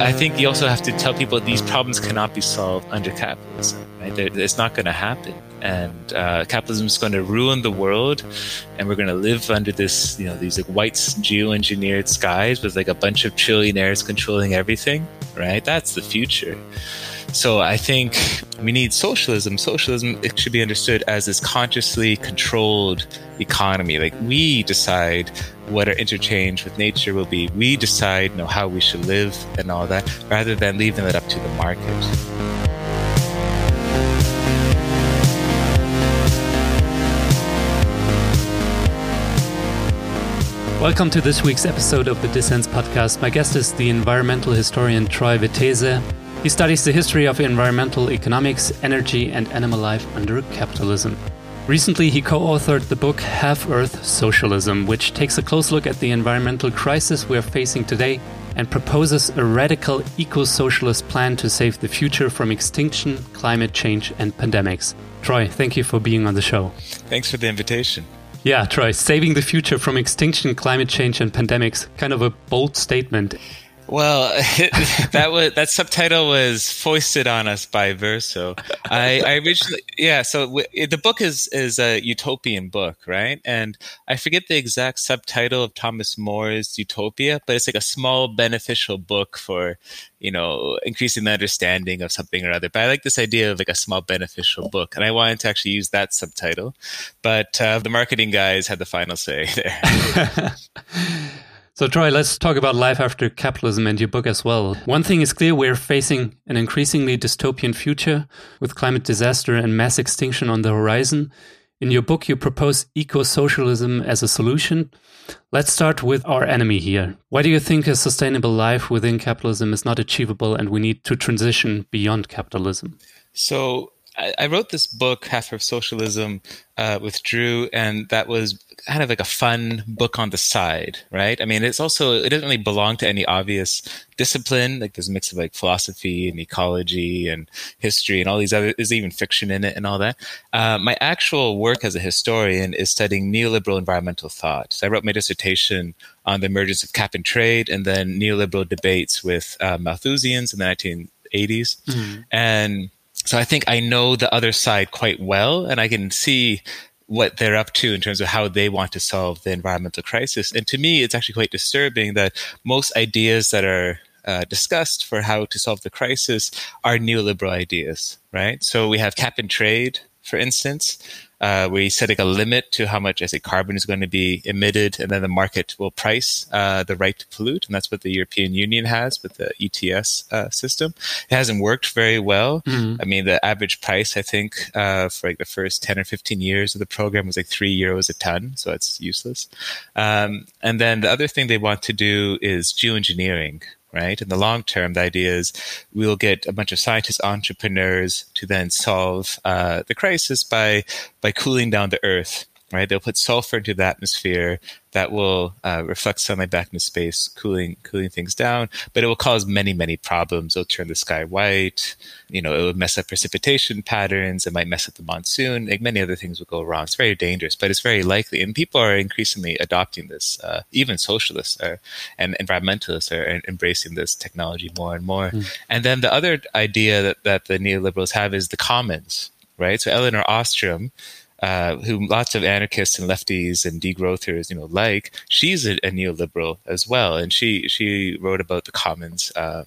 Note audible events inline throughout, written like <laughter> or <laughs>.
I think you also have to tell people these problems cannot be solved under capitalism. Right? It's not going to happen, and uh, capitalism is going to ruin the world, and we're going to live under this, you know, these like white geo-engineered skies with like a bunch of trillionaires controlling everything. Right? That's the future. So I think we need socialism. Socialism it should be understood as this consciously controlled economy. Like we decide what our interchange with nature will be. We decide you know, how we should live and all that, rather than leaving it up to the market. Welcome to this week's episode of the Dissens podcast. My guest is the environmental historian Troy Vettese. He studies the history of environmental economics, energy, and animal life under capitalism. Recently, he co authored the book Half Earth Socialism, which takes a close look at the environmental crisis we're facing today and proposes a radical eco socialist plan to save the future from extinction, climate change, and pandemics. Troy, thank you for being on the show. Thanks for the invitation. Yeah, Troy, saving the future from extinction, climate change, and pandemics. Kind of a bold statement. Well, <laughs> that was that subtitle was foisted on us by Verso. I, I originally, yeah. So w- the book is is a utopian book, right? And I forget the exact subtitle of Thomas More's Utopia, but it's like a small beneficial book for you know increasing the understanding of something or other. But I like this idea of like a small beneficial book, and I wanted to actually use that subtitle, but uh, the marketing guys had the final say <laughs> there. <laughs> So, Troy, let's talk about life after capitalism and your book as well. One thing is clear we're facing an increasingly dystopian future with climate disaster and mass extinction on the horizon. In your book, you propose eco socialism as a solution. Let's start with our enemy here. Why do you think a sustainable life within capitalism is not achievable and we need to transition beyond capitalism? So, I, wrote this book, Half Earth Socialism, uh, with Drew, and that was kind of like a fun book on the side, right? I mean, it's also it doesn't really belong to any obvious discipline. Like there's a mix of like philosophy and ecology and history and all these other. There's even fiction in it and all that. Uh, my actual work as a historian is studying neoliberal environmental thought. So I wrote my dissertation on the emergence of cap and trade and then neoliberal debates with uh, Malthusians in the 1980s, mm-hmm. and so I think I know the other side quite well, and I can see what they're up to in terms of how they want to solve the environmental crisis. And to me, it's actually quite disturbing that most ideas that are uh, discussed for how to solve the crisis are neoliberal ideas, right? So we have cap and trade, for instance, uh, we're setting a limit to how much, I say, carbon is going to be emitted, and then the market will price uh, the right to pollute, and that's what the European Union has with the ETS uh, system. It hasn't worked very well. Mm-hmm. I mean, the average price, I think, uh, for like the first ten or fifteen years of the program was like three euros a ton, so it's useless. Um, and then the other thing they want to do is geoengineering, right? In the long term, the idea is we'll get a bunch of scientists, entrepreneurs to then solve uh, the crisis by by cooling down the Earth right? They'll put sulfur into the atmosphere that will uh, reflect sunlight back into space, cooling cooling things down. But it will cause many many problems. It'll turn the sky white. You know, it will mess up precipitation patterns. It might mess up the monsoon. Like many other things will go wrong. It's very dangerous, but it's very likely. And people are increasingly adopting this. Uh, even socialists are, and environmentalists are embracing this technology more and more. Mm. And then the other idea that, that the neoliberals have is the commons, right? So Elinor Ostrom uh, who lots of anarchists and lefties and degrowthers, you know, like, she's a, a neoliberal as well, and she she wrote about the commons um,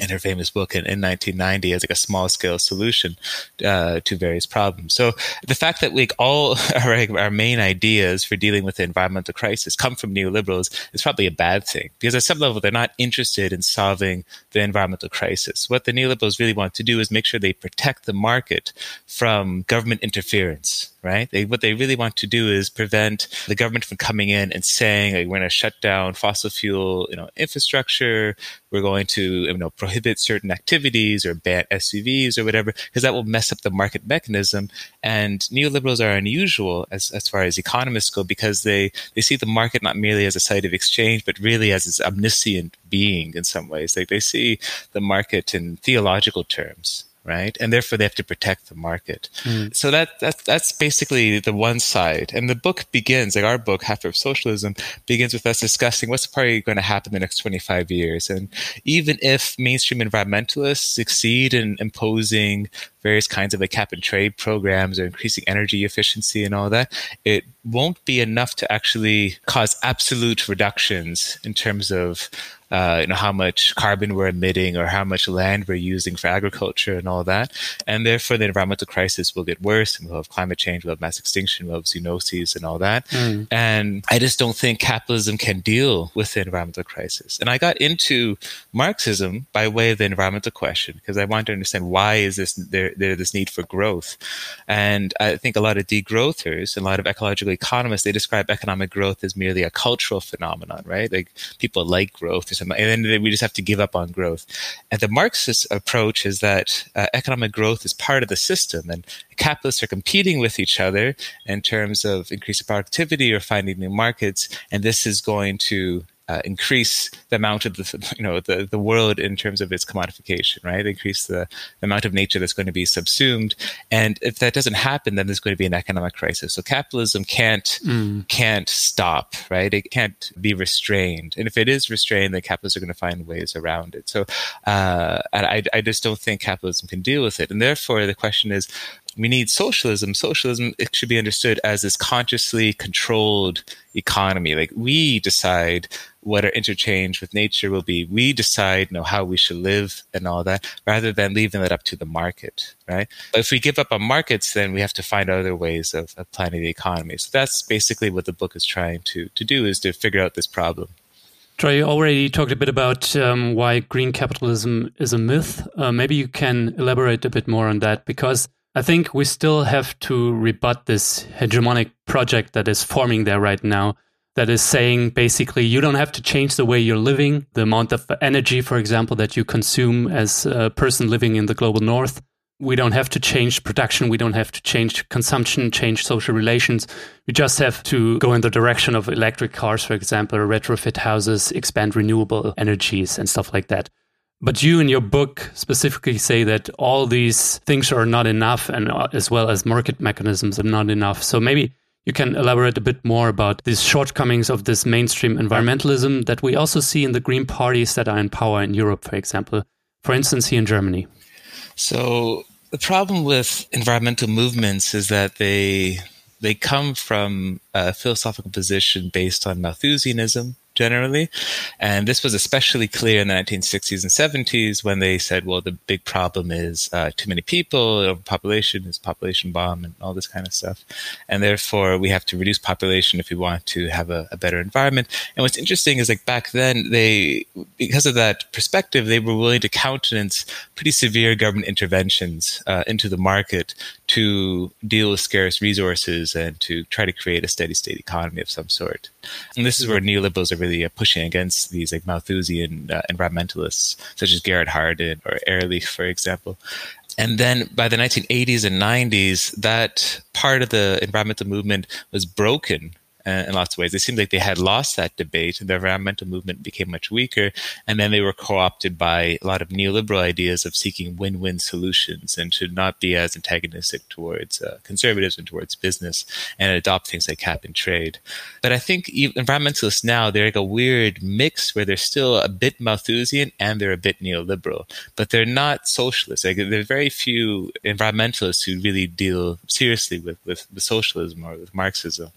in her famous book in, in 1990 as like a small scale solution uh, to various problems. So the fact that like all <laughs> our, our main ideas for dealing with the environmental crisis come from neoliberals is probably a bad thing because at some level they're not interested in solving the environmental crisis. What the neoliberals really want to do is make sure they protect the market from government interference right? They, what they really want to do is prevent the government from coming in and saying, like, we're going to shut down fossil fuel, you know, infrastructure. We're going to, you know, prohibit certain activities or ban SUVs or whatever, because that will mess up the market mechanism. And neoliberals are unusual as, as far as economists go because they, they see the market not merely as a site of exchange, but really as this omniscient being in some ways. Like they see the market in theological terms right? And therefore they have to protect the market. Mm. So that, that that's basically the one side. And the book begins, like our book, Half Earth Socialism, begins with us discussing what's probably going to happen in the next 25 years. And even if mainstream environmentalists succeed in imposing various kinds of like cap and trade programs or increasing energy efficiency and all that, it won't be enough to actually cause absolute reductions in terms of uh, you know how much carbon we're emitting or how much land we're using for agriculture and all that, and therefore the environmental crisis will get worse, and we'll have climate change, we'll have mass extinction, we'll have zoonoses and all that. Mm. And I just don't think capitalism can deal with the environmental crisis. And I got into Marxism by way of the environmental question because I wanted to understand why is this there, there this need for growth, and I think a lot of degrowthers and a lot of ecological economists they describe economic growth as merely a cultural phenomenon, right? Like people like growth and then we just have to give up on growth. And the Marxist approach is that uh, economic growth is part of the system, and capitalists are competing with each other in terms of increasing productivity or finding new markets, and this is going to uh, increase the amount of the <laughs> you know the, the world in terms of its commodification, right? Increase the, the amount of nature that's going to be subsumed, and if that doesn't happen, then there's going to be an economic crisis. So capitalism can't mm. can't stop, right? It can't be restrained, and if it is restrained, then capitalists are going to find ways around it. So uh, I I just don't think capitalism can deal with it, and therefore the question is, we need socialism. Socialism it should be understood as this consciously controlled economy. Like we decide what our interchange with nature will be. We decide, you know, how we should live and all that, rather than leaving that up to the market, right? But if we give up on markets, then we have to find other ways of, of planning the economy. So that's basically what the book is trying to to do is to figure out this problem. Troy, you already talked a bit about um, why green capitalism is a myth. Uh, maybe you can elaborate a bit more on that because I think we still have to rebut this hegemonic project that is forming there right now. That is saying basically you don't have to change the way you're living, the amount of energy, for example, that you consume as a person living in the global north. We don't have to change production. We don't have to change consumption, change social relations. We just have to go in the direction of electric cars, for example, retrofit houses, expand renewable energies, and stuff like that. But you in your book specifically say that all these things are not enough, and uh, as well as market mechanisms are not enough. So maybe you can elaborate a bit more about these shortcomings of this mainstream environmentalism that we also see in the green parties that are in power in Europe, for example, for instance, here in Germany. So the problem with environmental movements is that they they come from a philosophical position based on Malthusianism, generally. And this was especially clear in the 1960s and 70s when they said, well, the big problem is uh, too many people, overpopulation is population bomb and all this kind of stuff. And therefore, we have to reduce population if we want to have a, a better environment. And what's interesting is like back then, they, because of that perspective, they were willing to countenance pretty severe government interventions uh, into the market to deal with scarce resources and to try to create a steady state economy of some sort. And this is where neoliberals are really uh, pushing against these like Malthusian uh, environmentalists, such as Garrett Hardin or Ehrlich, for example. And then by the 1980s and 90s, that part of the environmental movement was broken uh, in lots of ways. It seemed like they had lost that debate, and the environmental movement became much weaker. And then they were co-opted by a lot of neoliberal ideas of seeking win-win solutions and to not be as antagonistic towards uh, conservatives and towards business, and adopt things like cap and trade. But I think environmentalists now they're like a weird mix where they're still a bit Malthusian and they're a bit neoliberal, but they're not socialists. Like there are very few environmentalists who really deal seriously with with, with socialism or with Marxism.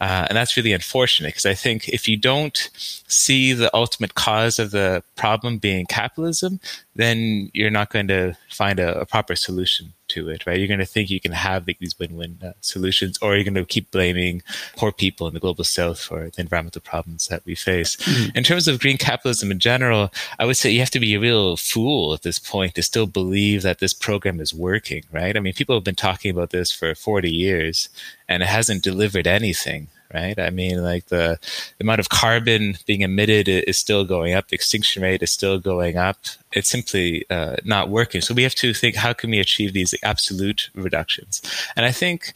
Uh, and that's really unfortunate because I think if you don't see the ultimate cause of the problem being capitalism, then you're not going to find a, a proper solution to it, right? You're going to think you can have like, these win-win uh, solutions, or you're going to keep blaming poor people in the global south for the environmental problems that we face. Mm-hmm. In terms of green capitalism in general, I would say you have to be a real fool at this point to still believe that this program is working, right? I mean, people have been talking about this for 40 years, and it hasn't delivered anything right? I mean, like the, amount of carbon being emitted is still going up. The extinction rate is still going up. It's simply uh, not working. So we have to think, how can we achieve these absolute reductions? And I think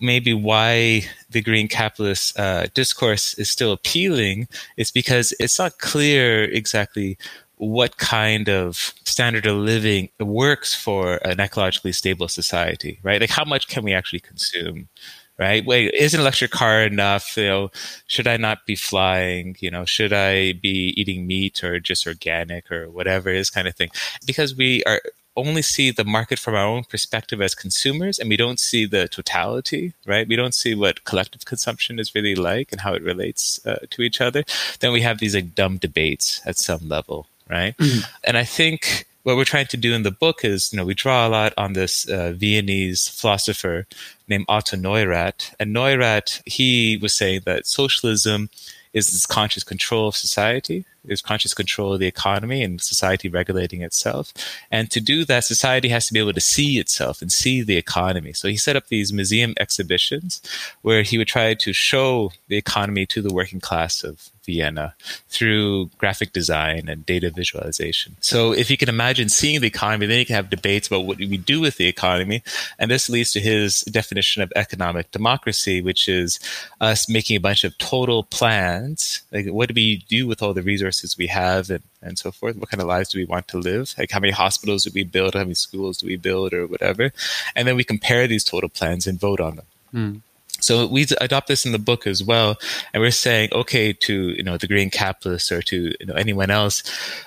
maybe why the green capitalist uh, discourse is still appealing is because it's not clear exactly what kind of standard of living works for an ecologically stable society, right? Like how much can we actually consume? Right? Wait, is an electric car enough? You know, should I not be flying? You know, should I be eating meat or just organic or whatever it is kind of thing? Because we are only see the market from our own perspective as consumers and we don't see the totality, right? We don't see what collective consumption is really like and how it relates uh, to each other, then we have these like dumb debates at some level, right? Mm-hmm. And I think what we're trying to do in the book is, you know, we draw a lot on this uh, Viennese philosopher named Otto Neurath. And Neurath, he was saying that socialism is this conscious control of society, is conscious control of the economy and society regulating itself. And to do that, society has to be able to see itself and see the economy. So he set up these museum exhibitions where he would try to show the economy to the working class of Vienna through graphic design and data visualization. So if you can imagine seeing the economy, then you can have debates about what do we do with the economy. And this leads to his definition of economic democracy, which is us making a bunch of total plans. Like what do we do with all the resources we have and, and so forth? What kind of lives do we want to live? Like how many hospitals do we build? How many schools do we build or whatever? And then we compare these total plans and vote on them. Mm. So we adopt this in the book as well, and we're saying, okay, to you know the green capitalists or to you know anyone else,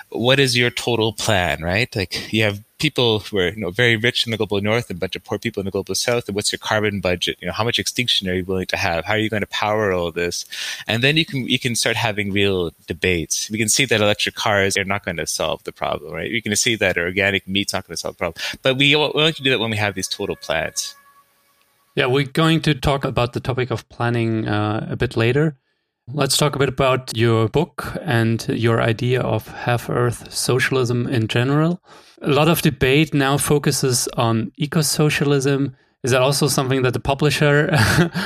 what is your total plan, right? Like you have people who are you know very rich in the global north and a bunch of poor people in the global south, and what's your carbon budget? You know, how much extinction are you willing to have? How are you going to power all this? And then you can you can start having real debates. We can see that electric cars are not going to solve the problem, right? You can see that organic meat's not going to solve the problem, but we, we only do that when we have these total plans. Yeah, we're going to talk about the topic of planning uh, a bit later. Let's talk a bit about your book and your idea of half Earth socialism in general. A lot of debate now focuses on eco socialism. Is that also something that the publisher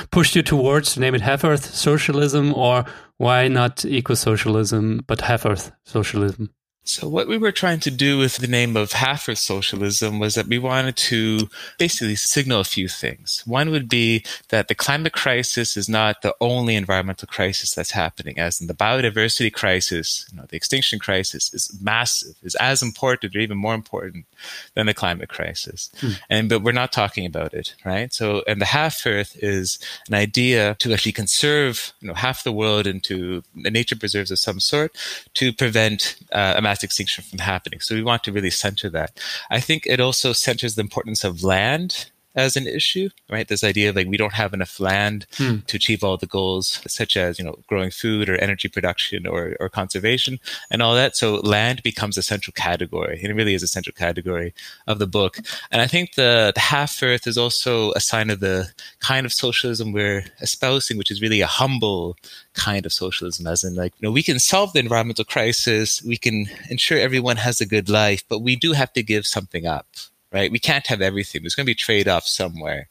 <laughs> pushed you towards to name it half Earth socialism, or why not eco socialism but half Earth socialism? So what we were trying to do with the name of half Earth socialism was that we wanted to basically signal a few things. One would be that the climate crisis is not the only environmental crisis that's happening, as in the biodiversity crisis, you know, the extinction crisis is massive, is as important or even more important than the climate crisis. Hmm. And but we're not talking about it, right? So and the half Earth is an idea to actually conserve, you know, half the world into nature preserves of some sort to prevent uh, a mass extinction from happening. So we want to really center that. I think it also centers the importance of land as an issue, right? This idea of like we don't have enough land hmm. to achieve all the goals, such as you know growing food or energy production or or conservation and all that. So land becomes a central category, and it really is a central category of the book. And I think the, the half Earth is also a sign of the kind of socialism we're espousing, which is really a humble kind of socialism, as in like you know we can solve the environmental crisis, we can ensure everyone has a good life, but we do have to give something up right? We can't have everything. There's going to be trade offs somewhere,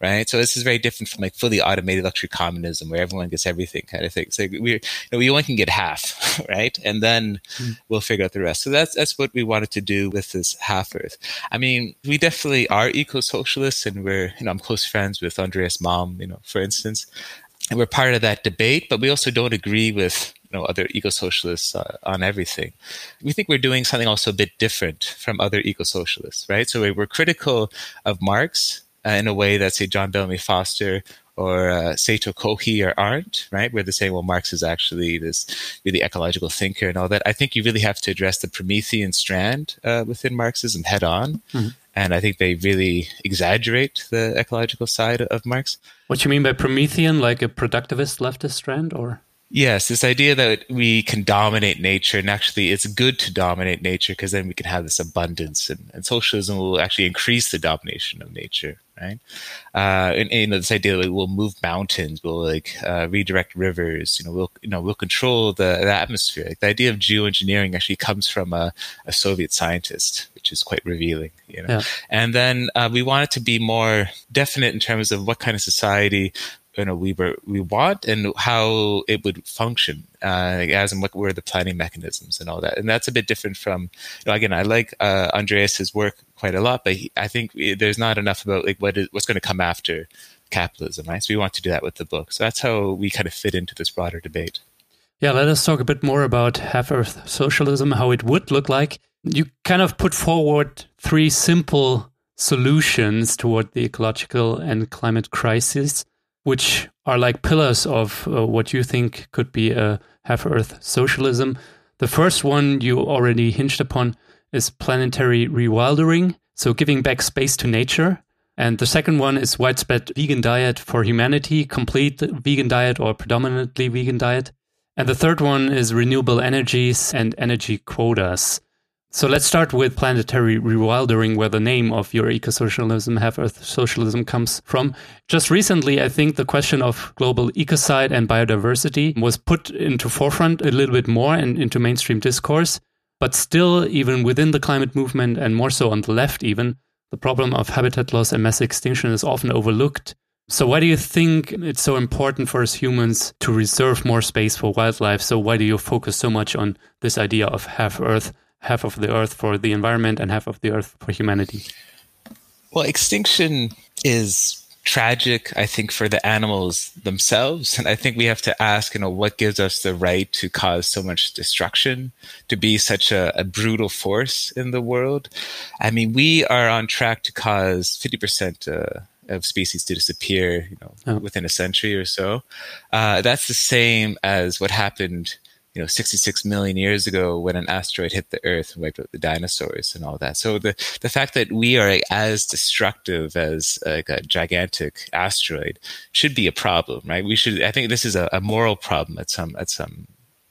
right? So this is very different from like fully automated luxury communism where everyone gets everything kind of thing. So we, you know, we only can get half, <laughs> right? And then mm. we'll figure out the rest. So that's that's what we wanted to do with this half Earth. I mean, we definitely are eco socialists, and we're you know I'm close friends with Andreas Malm, you know, for instance. And we're part of that debate, but we also don't agree with you know other eco-socialists uh, on everything. We think we're doing something also a bit different from other eco-socialists, right? So we're critical of Marx uh, in a way that say John Bellamy Foster or uh, Saito Kohei aren't, right? Where they say, well, Marx is actually this really ecological thinker and all that. I think you really have to address the Promethean strand uh, within Marxism head on. Mm-hmm. And I think they really exaggerate the ecological side of Marx. What you mean by Promethean, like a productivist leftist strand, or? Yes, this idea that we can dominate nature, and actually it's good to dominate nature because then we can have this abundance, and, and, socialism will actually increase the domination of nature, right? Uh, and, and, you know, this idea that we'll move mountains, we'll like uh, redirect rivers, you know, we'll you know we'll control the, the atmosphere. Like the idea of geoengineering actually comes from a, a Soviet scientist, which is quite revealing, you know. Yeah. And then uh, we want it to be more definite in terms of what kind of society you know we were we want and how it would function uh, as and what were the planning mechanisms and all that. And that's a bit different from you know again I like uh, Andreas's work quite a lot but he, I think there's not enough about like what is what's going to come after capitalism right? So we want to do that with the book. So that's how we kind of fit into this broader debate. Yeah, let us talk a bit more about half Earth socialism, how it would look like. You kind of put forward three simple solutions toward the ecological and climate crisis, which are like pillars of uh, what you think could be a half Earth socialism. The first one you already hinged upon is planetary rewildering, so giving back space to nature. And the second one is widespread vegan diet for humanity, complete vegan diet or predominantly vegan diet. And the third one is renewable energies and energy quotas. So let's start with planetary rewildering, where the name of your eco-socialism, half Earth socialism, comes from. Just recently, I think the question of global ecocide and biodiversity was put into forefront a little bit more and into mainstream discourse. But still, even within the climate movement, and more so on the left, even, the problem of habitat loss and mass extinction is often overlooked. So, why do you think it's so important for us humans to reserve more space for wildlife? So, why do you focus so much on this idea of half Earth, half of the Earth for the environment, and half of the Earth for humanity? Well, extinction is tragic, I think, for the animals themselves. And I think we have to ask, you know, what gives us the right to cause so much destruction, to be such a, a brutal force in the world? I mean, we are on track to cause 50%. Uh, of species to disappear, you know, oh. within a century or so. Uh, that's the same as what happened, you know, 66 million years ago when an asteroid hit the Earth and wiped out the dinosaurs and all that. So the the fact that we are as destructive as like a gigantic asteroid should be a problem, right? We should. I think this is a, a moral problem at some at some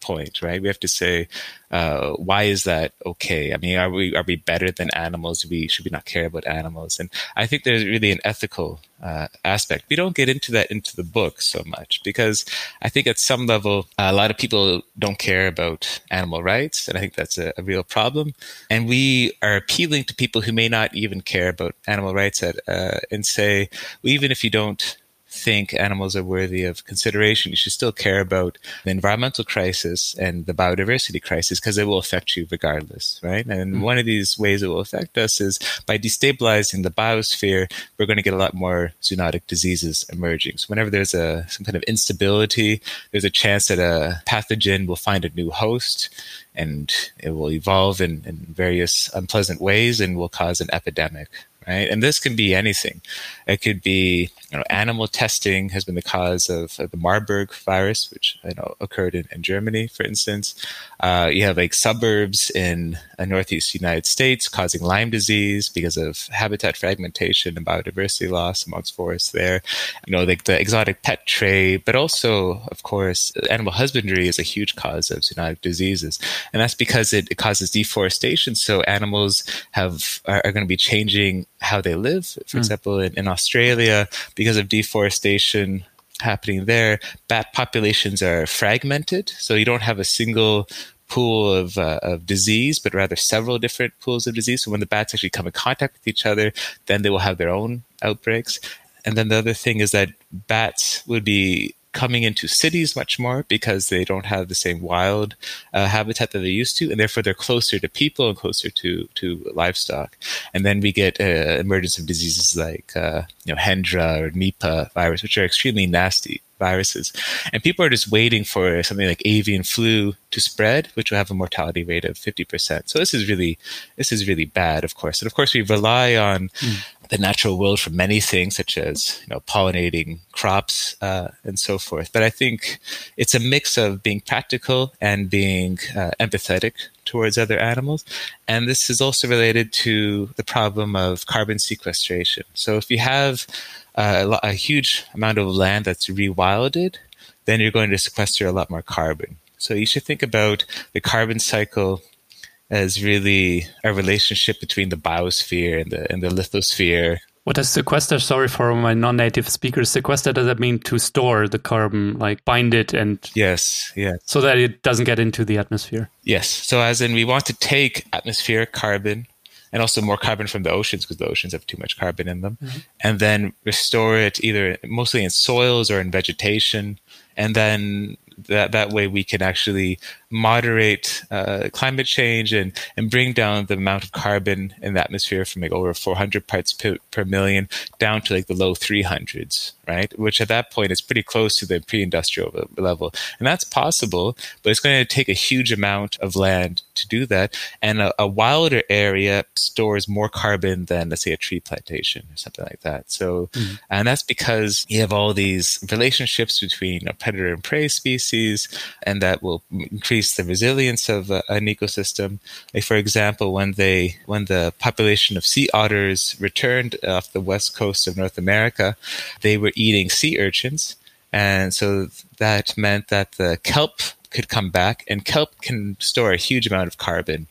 point, right? We have to say, uh, why is that okay? I mean, are we are we better than animals? We should we not care about animals? And I think there's really an ethical uh, aspect. We don't get into that into the book so much because I think at some level a lot of people don't care about animal rights, and I think that's a, a real problem. And we are appealing to people who may not even care about animal rights at, uh, and say, well, even if you don't think animals are worthy of consideration, you should still care about the environmental crisis and the biodiversity crisis because it will affect you regardless, right? And mm-hmm. one of these ways it will affect us is by destabilizing the biosphere, we're going to get a lot more zoonotic diseases emerging. So whenever there's a some kind of instability, there's a chance that a pathogen will find a new host and it will evolve in, in various unpleasant ways and will cause an epidemic right? And this can be anything. It could be, you know, animal testing has been the cause of, the Marburg virus, which I know occurred in, in Germany, for instance. Uh, you have like suburbs in the northeast United States causing Lyme disease because of habitat fragmentation and biodiversity loss amongst forests there. You know, like the exotic pet trade, but also, of course, animal husbandry is a huge cause of zoonotic diseases, and that's because it, it causes deforestation. So animals have are, are going to be changing how they live. For mm. example, in, in Australia, because of deforestation happening there, bat populations are fragmented. So you don't have a single pool of, uh, of disease, but rather several different pools of disease. So when the bats actually come in contact with each other, then they will have their own outbreaks. And then the other thing is that bats would be coming into cities much more because they don't have the same wild uh, habitat that they used to, and therefore they're closer to people and closer to to livestock. And then we get uh, emergence of diseases like uh, you know Hendra or Nipah virus, which are extremely nasty viruses. And people are just waiting for something like avian flu to spread, which will have a mortality rate of 50%. So this is really, this is really bad, of course. And of course, we rely on mm. The natural world for many things, such as, you know, pollinating crops uh, and so forth. But I think it's a mix of being practical and being uh, empathetic towards other animals. And this is also related to the problem of carbon sequestration. So if you have uh, a, huge amount of land that's rewilded, then you're going to sequester a lot more carbon. So you should think about the carbon cycle as really a relationship between the biosphere and the and the lithosphere. What does sequester? Sorry for my non-native speakers. Sequester does that mean to store the carbon, like bind it and yes, yes, so that it doesn't get into the atmosphere. Yes. So as in, we want to take atmospheric carbon and also more carbon from the oceans because the oceans have too much carbon in them, mm-hmm. and then restore it either mostly in soils or in vegetation, and then that that way we can actually moderate uh, climate change and and bring down the amount of carbon in the atmosphere from like over 400 parts per, per million down to like the low 300s right which at that point is pretty close to the pre-industrial level and that's possible but it's going to take a huge amount of land to do that and a, a wilder area stores more carbon than let's say a tree plantation or something like that so mm-hmm. and that's because you have all these relationships between a predator and prey species and that will increase increase the resilience of uh, an ecosystem. Like for example, when they when the population of sea otters returned off the west coast of North America, they were eating sea urchins, and so that meant that the kelp could come back, and kelp can store a huge amount of carbon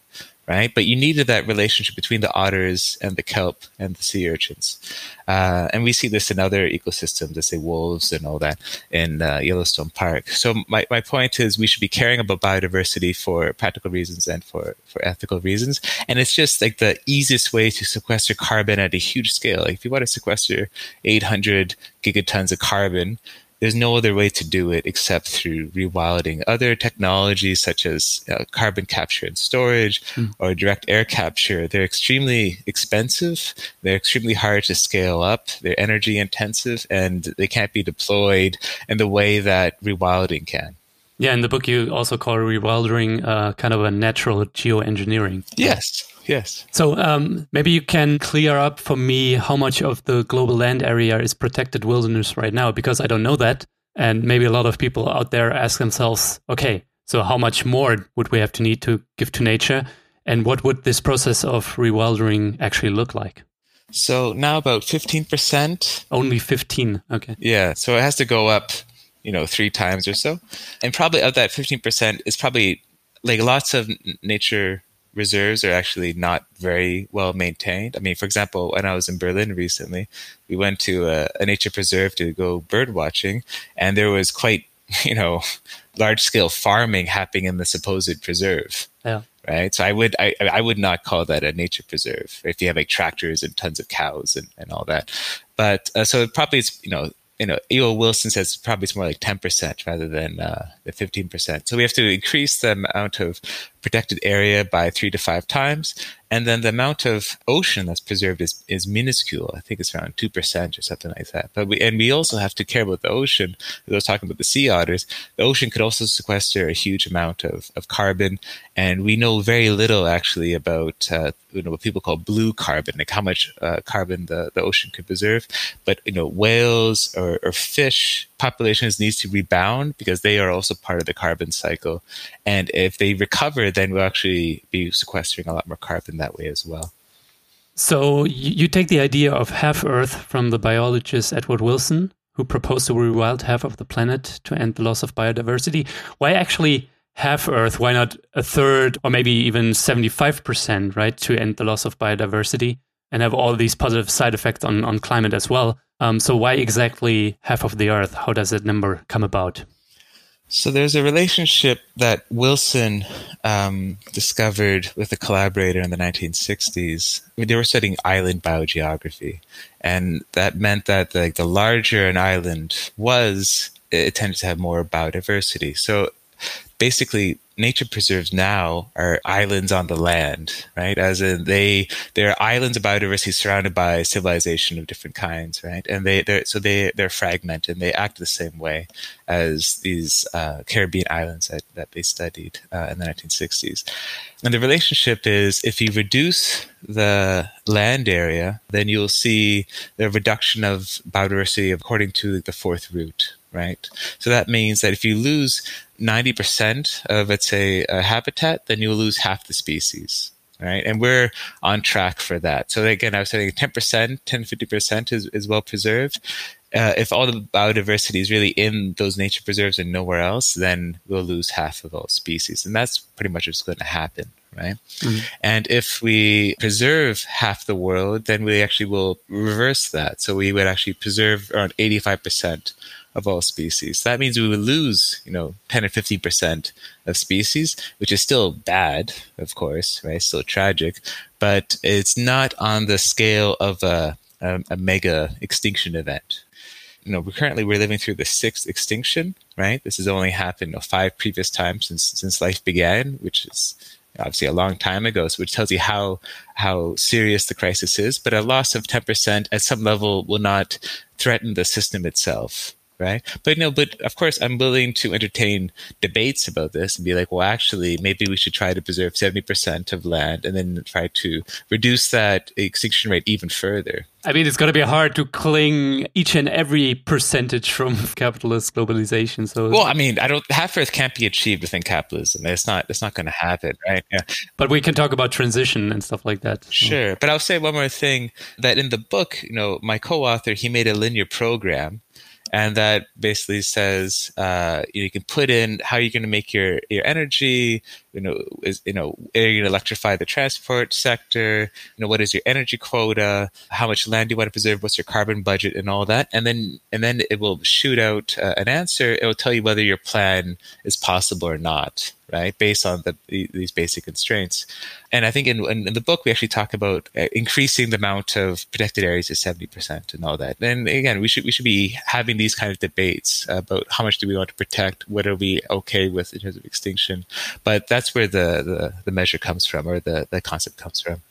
right? But you needed that relationship between the otters and the kelp and the sea urchins. Uh, and we see this in other ecosystems, let's say wolves and all that in uh, Yellowstone Park. So my, my point is we should be caring about biodiversity for practical reasons and for, for ethical reasons. And it's just like the easiest way to sequester carbon at a huge scale. Like if you want to sequester 800 gigatons of carbon, there's no other way to do it except through rewilding. Other technologies such as uh, carbon capture and storage mm. or direct air capture, they're extremely expensive. They're extremely hard to scale up. They're energy intensive and they can't be deployed in the way that rewilding can. Yeah, in the book you also call rewilding uh, kind of a natural geoengineering. Yes. Yes. So um, maybe you can clear up for me how much of the global land area is protected wilderness right now, because I don't know that. And maybe a lot of people out there ask themselves, okay, so how much more would we have to need to give to nature? And what would this process of rewildering actually look like? So now about 15%. Only 15. Okay. Yeah. So it has to go up, you know, three times or so. And probably of that 15% is probably like lots of nature reserves are actually not very well maintained. I mean, for example, when I was in Berlin recently, we went to a, a nature preserve to go bird watching, and there was quite, <laughs> you know, large scale farming happening in the supposed preserve. Yeah. Right. So I would I, I would not call that a nature preserve if you have like tractors and tons of cows and, and all that. But uh, so it probably is, you know, you know, E.O. Wilson says probably it's more like 10% rather than uh, the 15%. So we have to increase the amount of protected area by three to five times. And then the amount of ocean that's preserved is, is minuscule. I think it's around 2% or something like that. But we, and we also have to care about the ocean. I was talking about the sea otters, the ocean could also sequester a huge amount of, of carbon. And we know very little actually about, uh, you know, what people call blue carbon, like how much uh, carbon the, the ocean could preserve. But, you know, whales or, or fish populations needs to rebound because they are also part of the carbon cycle. And if they recover, then we'll actually be sequestering a lot more carbon that way as well. So you take the idea of half Earth from the biologist Edward Wilson, who proposed to rewild half of the planet to end the loss of biodiversity. Why actually half Earth? Why not a third or maybe even 75%, right, to end the loss of biodiversity and have all these positive side effects on, on climate as well? Um, so why exactly half of the Earth? How does that number come about? So there's a relationship that Wilson um, discovered with a collaborator in the 1960s. I mean, they were studying island biogeography, and that meant that the, the larger an island was, it tended to have more biodiversity. So basically, nature preserves now are islands on the land, right? As in they they're islands of biodiversity surrounded by civilization of different kinds, right? And they they're so they they're fragmented. and They act the same way as these uh, Caribbean islands that, that they studied uh, in the 1960s. And the relationship is if you reduce the land area, then you'll see the reduction of biodiversity according to the fourth root, right? So that means that if you lose 90% of, let's say, a habitat, then you'll lose half the species, right? And we're on track for that. So again, I was saying 10%, 10, 50% is, is well preserved. Uh, if all the biodiversity is really in those nature preserves and nowhere else, then we'll lose half of all species. And that's pretty much what's going to happen, right? Mm-hmm. And if we preserve half the world, then we actually will reverse that. So we would actually preserve around 85% of all species. That means we would lose, you know, 10 or 15% of species, which is still bad, of course, right? Still tragic, but it's not on the scale of a, a, a mega extinction event. you know, we're currently we're living through the sixth extinction, right? This has only happened you know, five previous times since since life began, which is obviously a long time ago, so which tells you how how serious the crisis is. But a loss of ten percent at some level will not threaten the system itself, right? But no, but of course, I'm willing to entertain debates about this and be like, well, actually, maybe we should try to preserve 70% of land and then try to reduce that extinction rate even further. I mean, it's going to be hard to cling each and every percentage from <laughs> capitalist globalization. So, well, I mean, I don't half Earth can't be achieved within capitalism. It's not. It's not going to happen, right? Yeah. But we can talk about transition and stuff like that. So. Sure, but I'll say one more thing that in the book, you know, my co-author he made a linear program and that basically says uh, you can put in how you're going to make your your energy. You know, is you know, are you going to electrify the transport sector? You know, what is your energy quota? How much land do you want to preserve? What's your carbon budget and all that? And then and then it will shoot out uh, an answer. It will tell you whether your plan is possible or not right? Based on the, these basic constraints. And I think in, in, the book, we actually talk about uh, increasing the amount of protected areas to 70% and all that. And again, we should, we should be having these kind of debates about how much do we want to protect? What are we okay with in terms of extinction? But that's where the, the, the measure comes from or the, the concept comes from.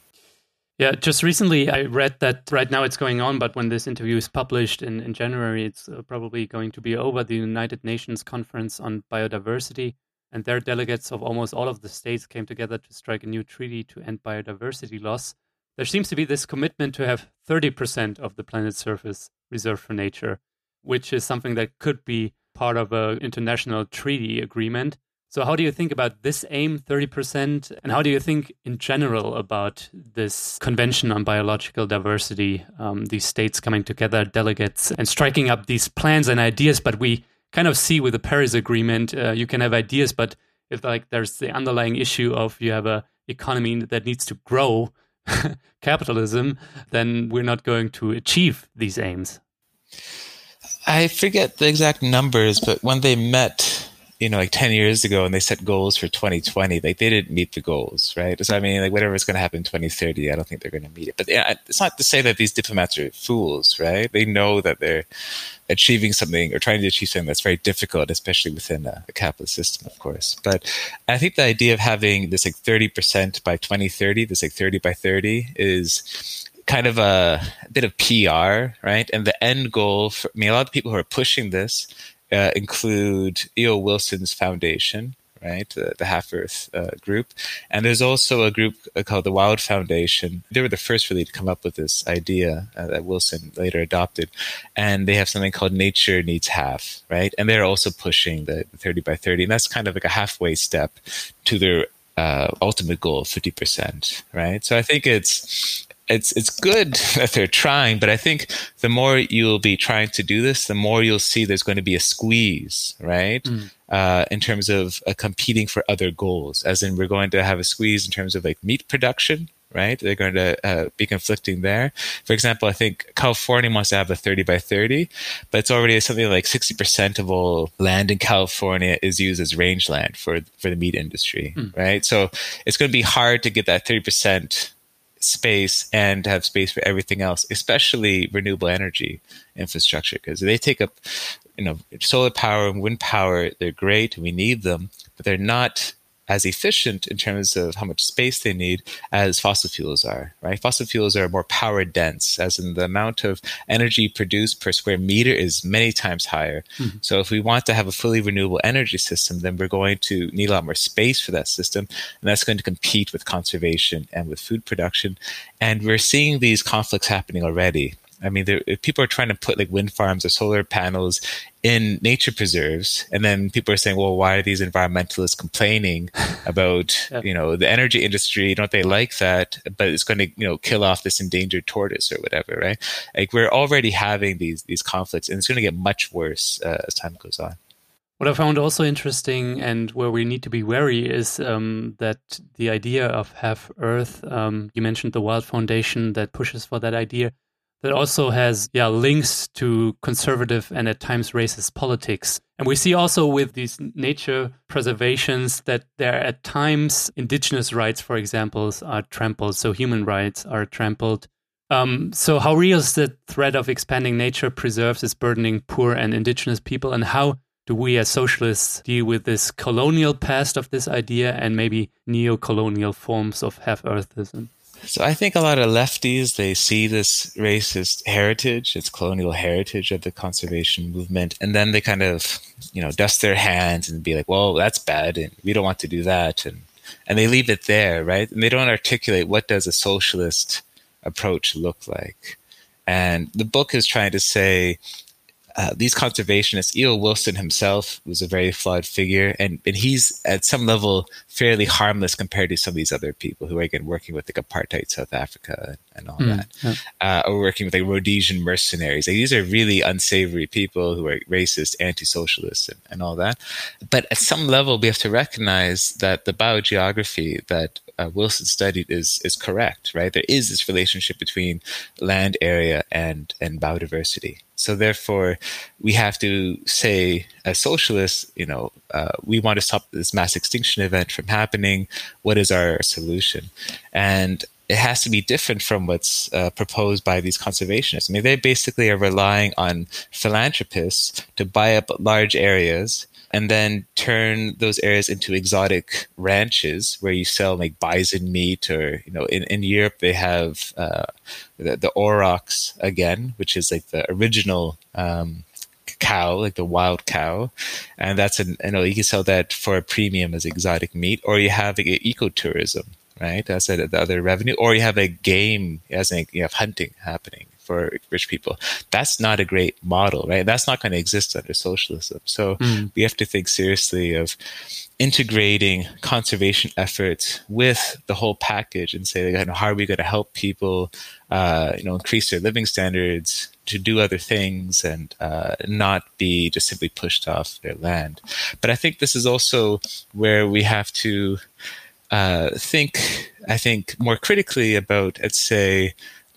Yeah, just recently I read that right now it's going on, but when this interview is published in, in January, it's uh, probably going to be over the United Nations Conference on Biodiversity and their delegates of almost all of the states came together to strike a new treaty to end biodiversity loss. There seems to be this commitment to have 30% of the planet's surface reserved for nature, which is something that could be part of an international treaty agreement. So, how do you think about this aim, 30%? And how do you think in general about this Convention on Biological Diversity, um, these states coming together, delegates, and striking up these plans and ideas? But we kind of see with the Paris Agreement, uh, you can have ideas, but if like there's the underlying issue of you have a economy that needs to grow, <laughs> capitalism, then we're not going to achieve these aims. I forget the exact numbers, but when they met you know, like 10 years ago and they set goals for 2020, like they didn't meet the goals, right? So, I mean, like whatever is going to happen in 2030, I don't think they're going to meet it. But yeah, it's not to say that these diplomats are fools, right? They know that they're achieving something or trying to achieve something that's very difficult, especially within a, a capitalist system, of course. But I think the idea of having this like 30% by 2030, this like 30 by 30 is kind of a, a, bit of PR, right? And the end goal for I mean, a lot of people who are pushing this uh, include E.O. Wilson's foundation, right, uh, the Half Earth uh, group, and there's also a group uh, called the Wild Foundation. They were the first really to come up with this idea uh, that Wilson later adopted, and they have something called Nature Needs Half, right, and they're also pushing the 30 by 30, and that's kind of like a halfway step to their uh, ultimate goal of 50%, right? So I think it's it's it's good <laughs> that they're trying, but I think the more you'll be trying to do this, the more you'll see there's going to be a squeeze, right? Mm. Uh, in terms of uh, competing for other goals, as in we're going to have a squeeze in terms of like meat production, right? They're going to uh, be conflicting there. For example, I think California wants to have a 30 by 30, but it's already something like 60% of all land in California is used as rangeland for, for the meat industry, mm. right? So it's going to be hard to get that 30% space and have space for everything else, especially renewable energy infrastructure, because they take up, you know, solar power and wind power. They're great, we need them, but they're not as efficient in terms of how much space they need as fossil fuels are, right? Fossil fuels are more power dense, as in the amount of energy produced per square meter is many times higher. Mm-hmm. So if we want to have a fully renewable energy system, then we're going to need a lot more space for that system. And that's going to compete with conservation and with food production. And we're seeing these conflicts happening already. I mean, there, people are trying to put like wind farms or solar panels in nature preserves, and then people are saying, "Well, why are these environmentalists complaining <laughs> about yeah. you know the energy industry? Don't they like that? But it's going to you know kill off this endangered tortoise or whatever, right? Like we're already having these these conflicts, and it's going to get much worse uh, as time goes on." What I found also interesting and where we need to be wary is um, that the idea of half Earth, um, you mentioned the Wild Foundation that pushes for that idea that also has yeah links to conservative and at times racist politics. And we see also with these nature preservations that there at times indigenous rights, for example, are trampled. So human rights are trampled. Um, so, how real is the threat of expanding nature preserves is burdening poor and indigenous people, and how do we as socialists deal with this colonial past of this idea and maybe neo-colonial forms of half-earthism? So I think a lot of lefties they see this racist heritage, its colonial heritage of the conservation movement, and then they kind of, you know, dust their hands and be like, "Well, that's bad, and we don't want to do that," and and they leave it there, right? And they don't articulate what does a socialist approach look like. And the book is trying to say uh, these conservationists, E.O. Wilson himself was a very flawed figure, and, and he's at some level fairly harmless compared to some of these other people who are again working with like apartheid South Africa and all mm, that, yeah. uh, or working with like Rhodesian mercenaries. Like, these are really unsavory people who are racist, anti-socialist, and, and all that. But at some level, we have to recognize that the biogeography that uh, Wilson studied is is correct, right? There is this relationship between land area and and biodiversity. So therefore, we have to say, as socialists, you know, uh, we want to stop this mass extinction event from happening. What is our solution? And it has to be different from what's uh, proposed by these conservationists. I mean, they basically are relying on philanthropists to buy up large areas and then turn those areas into exotic ranches where you sell like bison meat or you know in, in europe they have uh, the, the aurochs again which is like the original um, cow like the wild cow. And that's an you know you can sell that for a premium as exotic meat or you have like, ecotourism right? That's the other revenue. Or you have a game as in you have hunting happening for rich people. That's not a great model, right? That's not going to exist under socialism. So mm. we have to think seriously of integrating conservation efforts with the whole package and say, you know, how are we going to help people, uh, you know, increase their living standards, to do other things and uh, not be just simply pushed off their land. But I think this is also where we have to uh, think, I think, more critically about, let's say,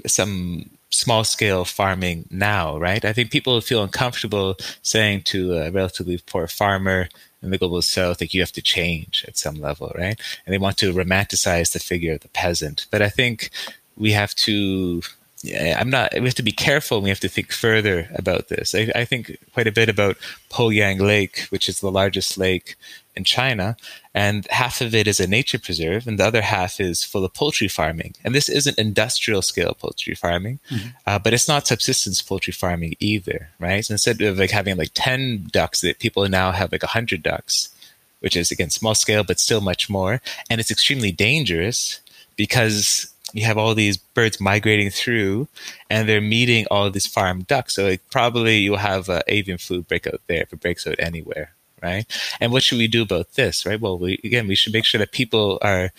some small scale farming now, right? I think people feel uncomfortable saying to a relatively poor farmer in the global south, like you have to change at some level, right? And they want to romanticize the figure of the peasant. But I think we have to I'm not. We have to be careful. We have to think further about this. I, I, think quite a bit about Poyang Lake, which is the largest lake in China, and half of it is a nature preserve, and the other half is full of poultry farming. And this isn't industrial scale poultry farming, mm-hmm. uh, but it's not subsistence poultry farming either, right? So instead of like having like ten ducks, that people now have like hundred ducks, which is again small scale, but still much more, and it's extremely dangerous because you have all these birds migrating through and they're meeting all these farm ducks. So like, probably you'll have uh, avian flu breakout there if it breaks out anywhere, right? And what should we do about this, right? Well, we, again, we should make sure that people are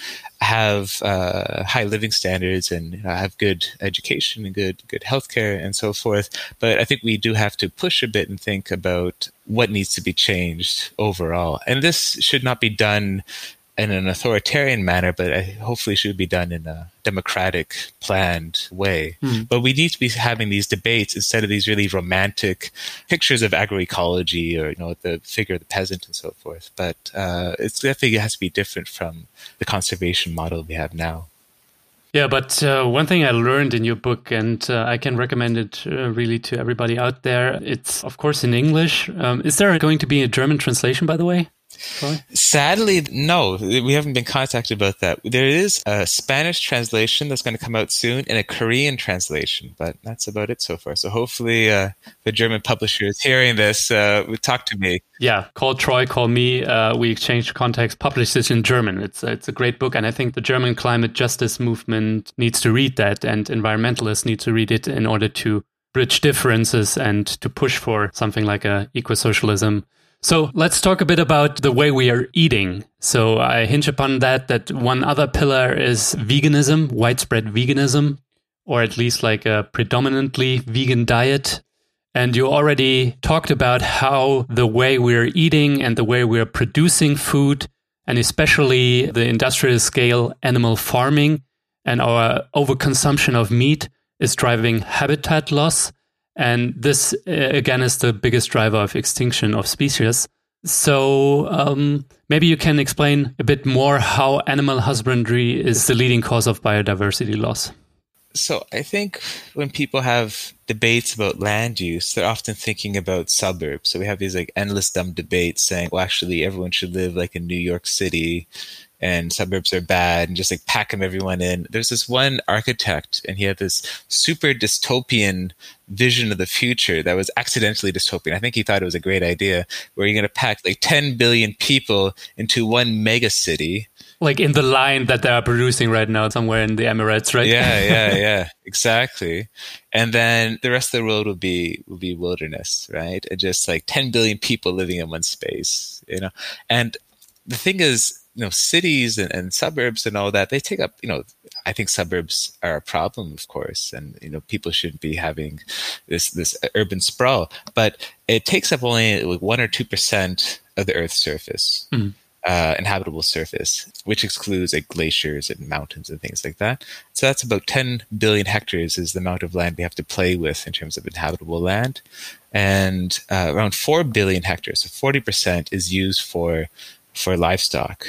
have uh, high living standards and have good education and good good healthcare and so forth. But I think we do have to push a bit and think about what needs to be changed overall. And this should not be done in an authoritarian manner, but hopefully should be done in a democratic, planned way. Mm. But we need to be having these debates instead of these really romantic pictures of agroecology or you know the figure of the peasant and so forth. But uh, it's definitely it has to be different from the conservation model we have now. Yeah, but uh, one thing I learned in your book, and uh, I can recommend it uh, really to everybody out there. It's of course in English. Um, is there going to be a German translation, by the way? Sadly, no. We haven't been contacted about that. There is a Spanish translation that's going to come out soon and a Korean translation, but that's about it so far. So hopefully, uh, the German publisher is hearing this uh, talk to me. Yeah, call Troy, call me. Uh, we exchange contacts. Publish this in German. It's it's a great book, and I think the German climate justice movement needs to read that, and environmentalists need to read it in order to bridge differences and to push for something like a eco socialism so let's talk a bit about the way we are eating. So I hinge upon that, that one other pillar is veganism, widespread veganism, or at least like a predominantly vegan diet. And you already talked about how the way we're eating and the way we're producing food, and especially the industrial scale animal farming and our overconsumption of meat is driving habitat loss and this, uh, again, is the biggest driver of extinction of species. So um, maybe you can explain a bit more how animal husbandry is the leading cause of biodiversity loss. So I think when people have debates about land use, they're often thinking about suburbs. So we have these like endless dumb debates saying, well, actually, everyone should live like in New York City and suburbs are bad and just like pack them everyone in. There's this one architect and he had this super dystopian vision of the future that was accidentally dystopian. I think he thought it was a great idea where you're going to pack like 10 billion people into one mega city like in the line that they are producing right now somewhere in the Emirates, right? Yeah, <laughs> yeah, yeah, exactly. And then the rest of the world will be will be wilderness, right? And just like 10 billion people living in one space, you know. And the thing is, you know, cities and, and suburbs and all that, they take up, you know, I think suburbs are a problem, of course, and you know people shouldn't be having this this urban sprawl. But it takes up only like one or two percent of the Earth's surface. Mm uh, inhabitable surface, which excludes like glaciers and mountains and things like that. So that's about 10 billion hectares is the amount of land we have to play with in terms of inhabitable land, and uh, around 4 billion hectares, so 40% is used for for livestock.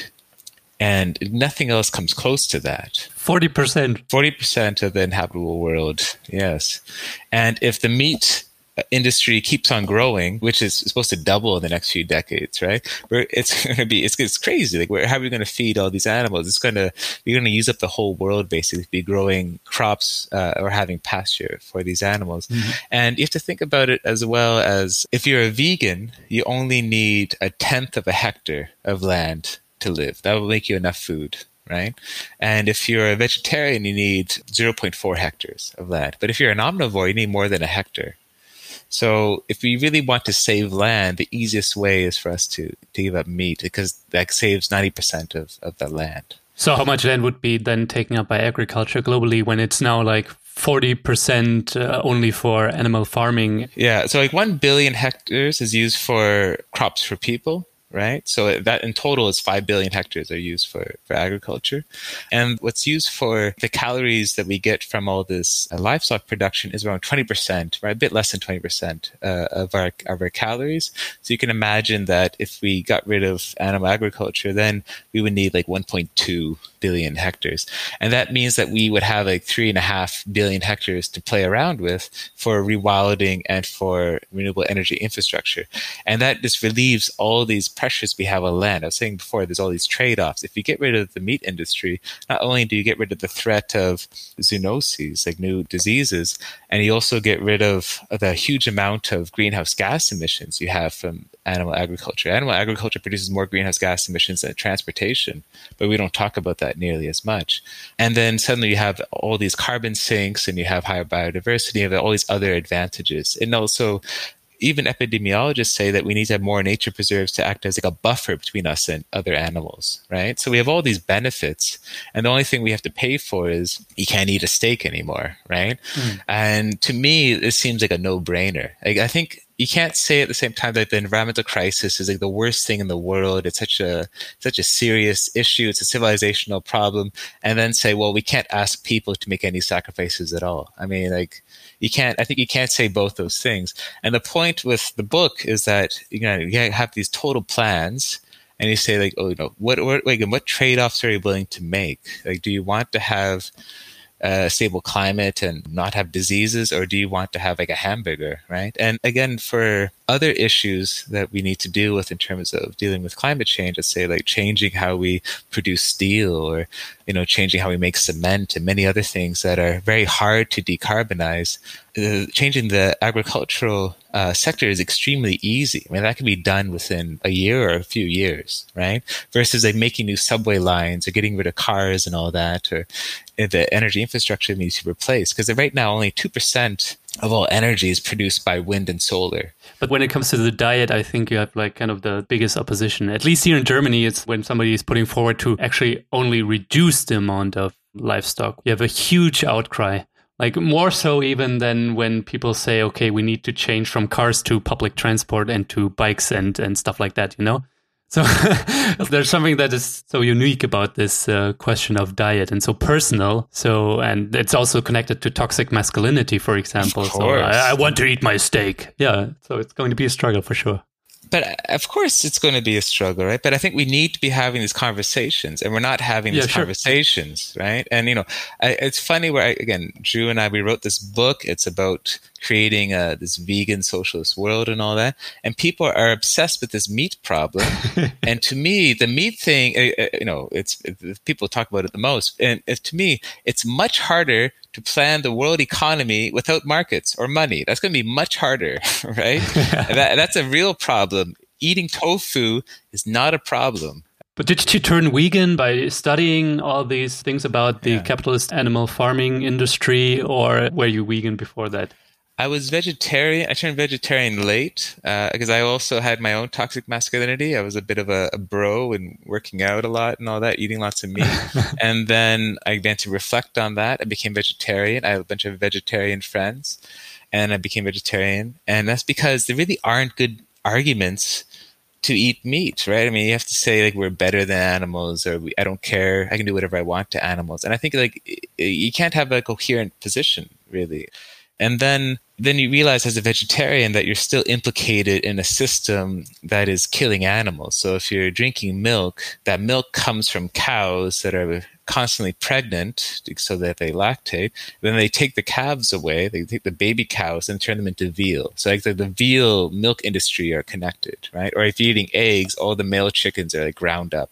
And nothing else comes close to that. 40%. 40% of the inhabitable world, yes. And if the meat industry keeps on growing, which is supposed to double in the next few decades, right? Where it's <laughs> going to be, it's, it's crazy. Like, where, how are we going to feed all these animals? It's going to, you're going to use up the whole world basically to be growing crops uh, or having pasture for these animals. Mm-hmm. And you have to think about it as well as if you're a vegan, you only need a tenth of a hectare of land to live. That will make you enough food right? And if you're a vegetarian, you need 0.4 hectares of land. But if you're an omnivore, you need more than a hectare. So if we really want to save land, the easiest way is for us to, to give up meat because that saves 90% of, of the land. So how much land would be then taken up by agriculture globally when it's now like 40% uh, only for animal farming? Yeah, so like 1 billion hectares is used for crops for people right? So that in total is 5 billion hectares are used for, for agriculture. And what's used for the calories that we get from all this uh, livestock production is around 20%, right? A bit less than 20% uh, of, our, of our calories. So you can imagine that if we got rid of animal agriculture, then we would need like 1.2 billion hectares. And that means that we would have like three and a half billion hectares to play around with for rewilding and for renewable energy infrastructure. And that just relieves all these pressures we have on land. I was saying before, there's all these trade offs. If you get rid of the meat industry, not only do you get rid of the threat of zoonoses, like new diseases, and you also get rid of the huge amount of greenhouse gas emissions you have from animal agriculture. Animal agriculture produces more greenhouse gas emissions than transportation, but we don't talk about that nearly as much. And then suddenly you have all these carbon sinks and you have higher biodiversity, have all these other advantages. And also even epidemiologists say that we need to have more nature preserves to act as like a buffer between us and other animals, right? So we have all these benefits, and the only thing we have to pay for is you can't eat a steak anymore, right? Mm. And to me, this seems like a no-brainer. Like, I think you can't say at the same time that the environmental crisis is like the worst thing in the world. It's such a such a serious issue. It's a civilizational problem, and then say, well, we can't ask people to make any sacrifices at all. I mean, like you can't. I think you can't say both those things. And the point with the book is that you know you have these total plans and you say like, oh, you know, what what like, what trade offs are you willing to make? Like, do you want to have a stable climate and not have diseases, or do you want to have like a hamburger, right? And again, for other issues that we need to deal with in terms of dealing with climate change, let's say like changing how we produce steel or, you know, changing how we make cement and many other things that are very hard to decarbonize, uh, changing the agricultural uh, sector is extremely easy. I mean, that can be done within a year or a few years, right? Versus like making new subway lines or getting rid of cars and all that, or uh, the energy infrastructure needs to be replaced. Because right now, only 2% of all energy is produced by wind and solar. But when it comes to the diet, I think you have like kind of the biggest opposition. At least here in Germany, it's when somebody is putting forward to actually only reduce the amount of livestock. You have a huge outcry. Like more so even than when people say, okay, we need to change from cars to public transport and to bikes and, and stuff like that, you know? So <laughs> there's something that is so unique about this uh, question of diet and so personal. So, and it's also connected to toxic masculinity, for example. So I, I, want to eat my steak. Yeah. So it's going to be a struggle for sure. But uh, of course it's going to be a struggle right? But i think we need to be having these conversations and we're not having these yeah, sure. conversations right? And you know I, it's funny where I, again drew and i we wrote this book. It's about creating a, this vegan socialist world and all that. And people are obsessed with this meat problem. <laughs> And to me the meat thing uh, uh, you know it's it, people talk about it the most. And to me it's much harder to plan the world economy without markets or money. That's going to be much harder, <laughs> right? that, that's a real problem. Eating tofu is not a problem. But did you turn vegan by studying all these things about the yeah. capitalist animal farming industry, or were you vegan before that? I was vegetarian. I turned vegetarian late because uh, I also had my own toxic masculinity. I was a bit of a, a, bro and working out a lot and all that, eating lots of meat. <laughs> and then I began to reflect on that. I became vegetarian. I have a bunch of vegetarian friends, and I became vegetarian. And that's because there really aren't good arguments to eat meat, right? I mean, you have to say like we're better than animals, or we, I don't care. I can do whatever I want to animals. And I think like you can't have a coherent position really. And then then you realize as a vegetarian that you're still implicated in a system that is killing animals. So if you're drinking milk, that milk comes from cows that are constantly pregnant so that they lactate. Then they take the calves away, they take the baby cows and turn them into veal. So like the, the veal milk industry are connected, right? Or if you're eating eggs, all the male chickens are like ground up,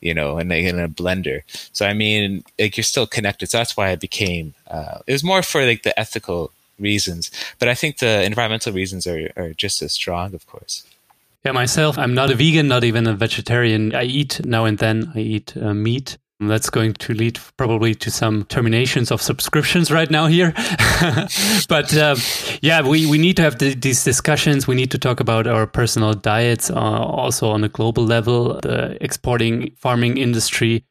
you know, and they in a blender. So I mean, like you're still connected. So that's why I became. Uh, it was more for like the ethical reasons. But I think the environmental reasons are, are just as strong, of course. Yeah, myself, I'm not a vegan, not even a vegetarian. I eat now and then, I eat uh, meat. That's going to lead probably to some terminations of subscriptions right now here. <laughs> but uh, yeah, we, we need to have the, these discussions. We need to talk about our personal diets uh, also on a global level. The exporting farming industry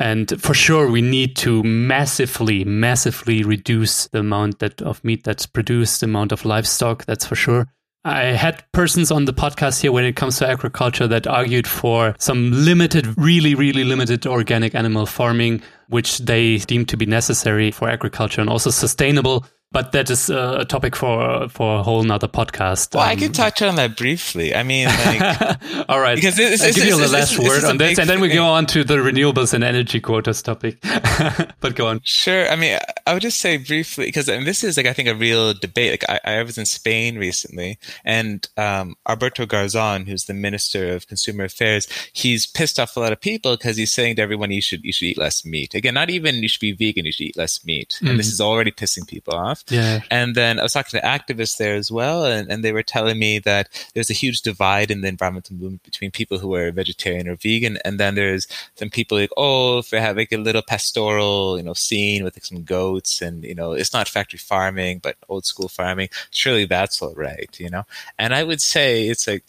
and for sure, we need to massively, massively reduce the amount that of meat that's produced, the amount of livestock. That's for sure. I had persons on the podcast here when it comes to agriculture that argued for some limited, really, really limited organic animal farming, which they deem to be necessary for agriculture and also sustainable but that is a topic for for a whole nother podcast. Well, um, I could touch on that briefly. I mean, like, <laughs> all right, because it's, it's, give you the last word on this, and then we go on to the renewables and energy quotas topic. <laughs> but go on. Sure. I mean, I would just say briefly because this is like I think a real debate. Like I, I was in Spain recently, and um, Alberto Garzon, who's the Minister of Consumer Affairs, he's pissed off a lot of people because he's saying to everyone you should you should eat less meat. Again, not even you should be vegan, you should eat less meat, mm-hmm. and this mm-hmm. is already pissing people off. Yeah. And then I was talking to activists there as well, and, and they were telling me that there's a huge divide in the environmental movement between people who are vegetarian or vegan, and then there's some people like, oh, if they have like a little pastoral, you know, scene with like some goats, and you know, it's not factory farming, but old school farming. Surely that's all right, you know. And I would say it's like.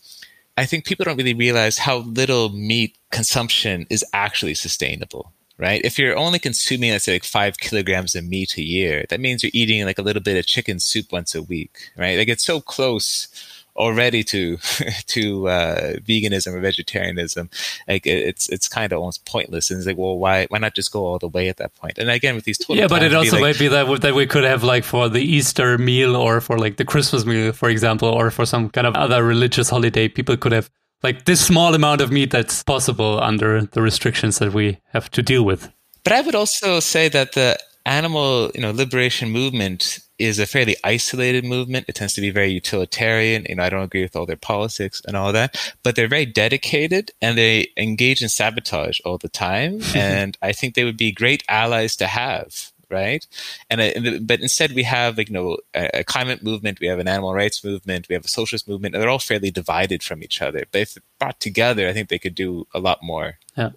I think people don't really realize how little meat consumption is actually sustainable right? If you're only consuming, let's say, like five kilograms of meat a year, that means you're eating like a little bit of chicken soup once a week, right? Like it's so close already to <laughs> to uh, veganism or vegetarianism, like it's it's kind of almost pointless. And it's like, well, why why not just go all the way at that point? And again, with these yeah, but it also like, might be that that we could have like for the Easter meal or for like the Christmas meal, for example, or for some kind of other religious holiday, people could have like this small amount of meat that's possible under the restrictions that we have to deal with. But I would also say that the animal, you know, liberation movement is a fairly isolated movement. It tends to be very utilitarian. You know, I don't agree with all their politics and all that, but they're very dedicated and they engage in sabotage all the time. <laughs> and I think they would be great allies to have right? And uh, but instead we have like you know a, climate movement, we have an animal rights movement, we have a socialist movement, and they're all fairly divided from each other. But if brought together, I think they could do a lot more. Yeah.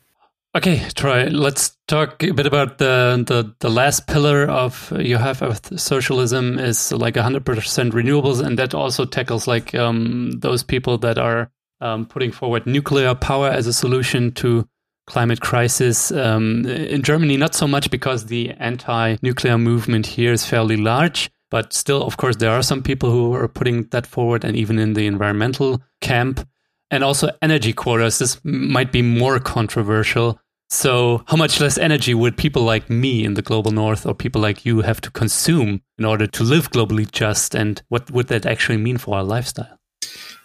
Okay, Troy. Let's talk a bit about the the, the last pillar of you have of socialism is like 100% renewables, and that also tackles like um, those people that are um, putting forward nuclear power as a solution to climate crisis. Um, in Germany, not so much because the anti nuclear movement here is fairly large. But still, of course, there are some people who are putting that forward, and even in the environmental camp. And also, energy quotas. This might be more controversial. So, how much less energy would people like me in the global north or people like you have to consume in order to live globally just? And what would that actually mean for our lifestyle?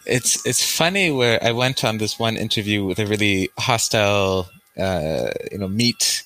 It's it's funny where I went on this one interview with a really hostile, uh, you know, meat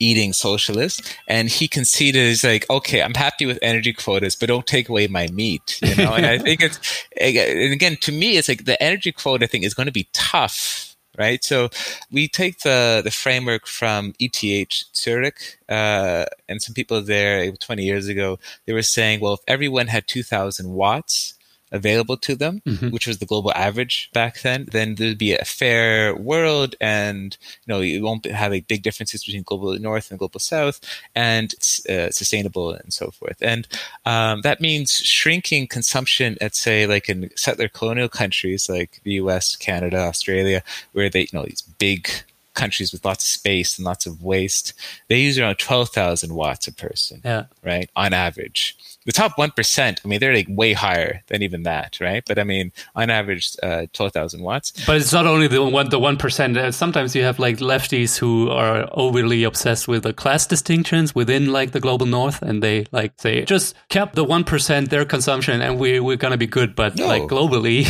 eating socialist and he conceded he's like okay i'm happy with energy quotas but don't take away my meat you know? And i think it's and again to me it's like the energy quota thing is going to be tough right? So we take the the framework from eth zurich uh, and some people there 20 years ago they were saying well if everyone had 2000 watts available to them, mm-hmm. which was the global average back then, then there'd be a fair world and, you know, you won't have like big differences between global north and global south and it's uh, sustainable and so forth. And um, that means shrinking consumption at, say, like in settler colonial countries like the US, Canada, Australia, where they, you know, these big countries with lots of space and lots of waste, they use around 12,000 watts a person, yeah. right, on average the top 1%, I mean, they're like way higher than even that, right? But I mean, on average, uh, 12,000 watts. But it's not only the one, the 1%. Uh, sometimes you have like lefties who are overly obsessed with the class distinctions within like the global north. And they like say, just kept the 1% their consumption and we, we're going to be good. But no. like globally,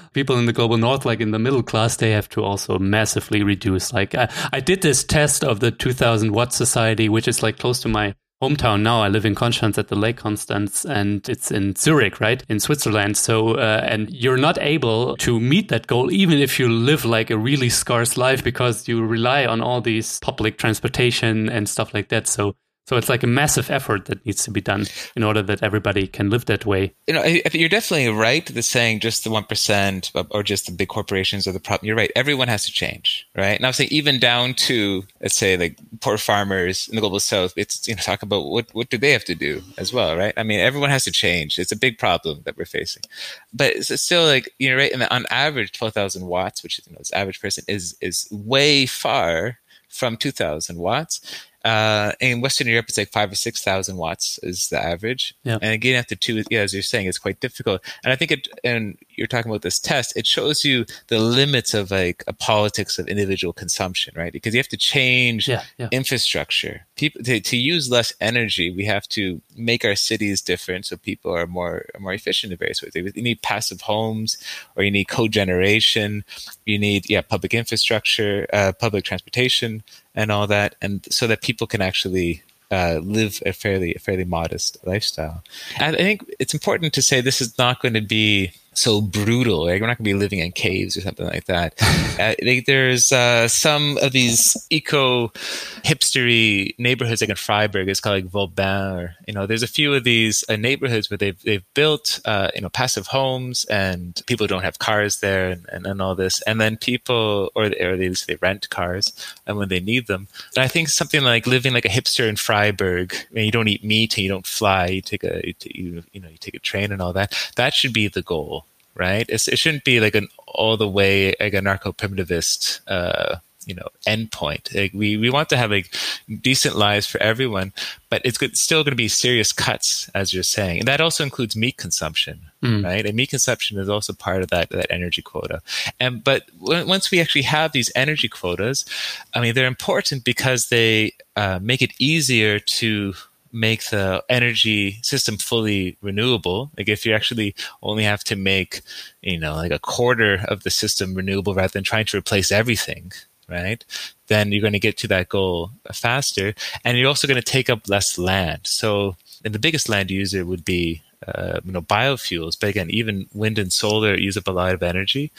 <laughs> people in the global north, like in the middle class, they have to also massively reduce. Like I, I did this test of the 2000 watt society, which is like close to my hometown now. I live in Konstanz at the Lake Constance and it's in Zurich, right? In Switzerland. So, uh, and you're not able to meet that goal, even if you live like a really scarce life because you rely on all these public transportation and stuff like that. So so it's like a massive effort that needs to be done in order that everybody can live that way. You know, you're definitely right that saying just the 1% or just the big corporations are the problem. You're right. Everyone has to change, right? And I'm saying even down to, let's say, like poor farmers in the global south, it's, you know, talk about what, what do they have to do as well, right? I mean, everyone has to change. It's a big problem that we're facing. But it's still like, you know, right? And on average, 12,000 watts, which you know, this average person is, is way far from 2000 watts uh, in Western Europe, it's like five or six thousand watts is the average. Yeah. And up to two, yeah, as you're saying, it's quite difficult. And I think it, and you're talking about this test, it shows you the limits of like a politics of individual consumption, right? Because you have to change yeah, yeah. infrastructure. People to, to use less energy, we have to make our cities different so people are more more efficient in various ways. You need passive homes, or you need cogeneration. You need yeah public infrastructure, uh, public transportation and all that, and so that people can actually uh, live a fairly a fairly modest lifestyle. I think it's important to say this is not going to be so brutal. Right? We're not going to be living in caves or something like that. <laughs> uh, there's uh, some of these eco hipstery neighborhoods like in Freiburg. It's called like Vauban, or you know, there's a few of these uh, neighborhoods where they've they've built uh, you know passive homes and people don't have cars there and, and, and all this, and then people or, or they they rent cars and when they need them. And I think something like living like a hipster in Freiburg, and you don't eat meat and you don't fly, you take a you, you know you take a train and all that. That should be the goal right? It's, it shouldn't be like an all the way like anarcho primitivist, uh, you know, endpoint. Like we, we want to have like decent lives for everyone, but it's good, still going to be serious cuts, as you're saying. And that also includes meat consumption, mm. right? And meat consumption is also part of that, that energy quota. And, but once we actually have these energy quotas, I mean, they're important because they uh, make it easier to make the energy system fully renewable. Like if you actually only have to make you know like a quarter of the system renewable rather than trying to replace everything right then you're going to get to that goal faster. And you're also going to take up less land. So and the biggest land user would be uh, you know biofuels. But again even wind and solar use up a lot of energy.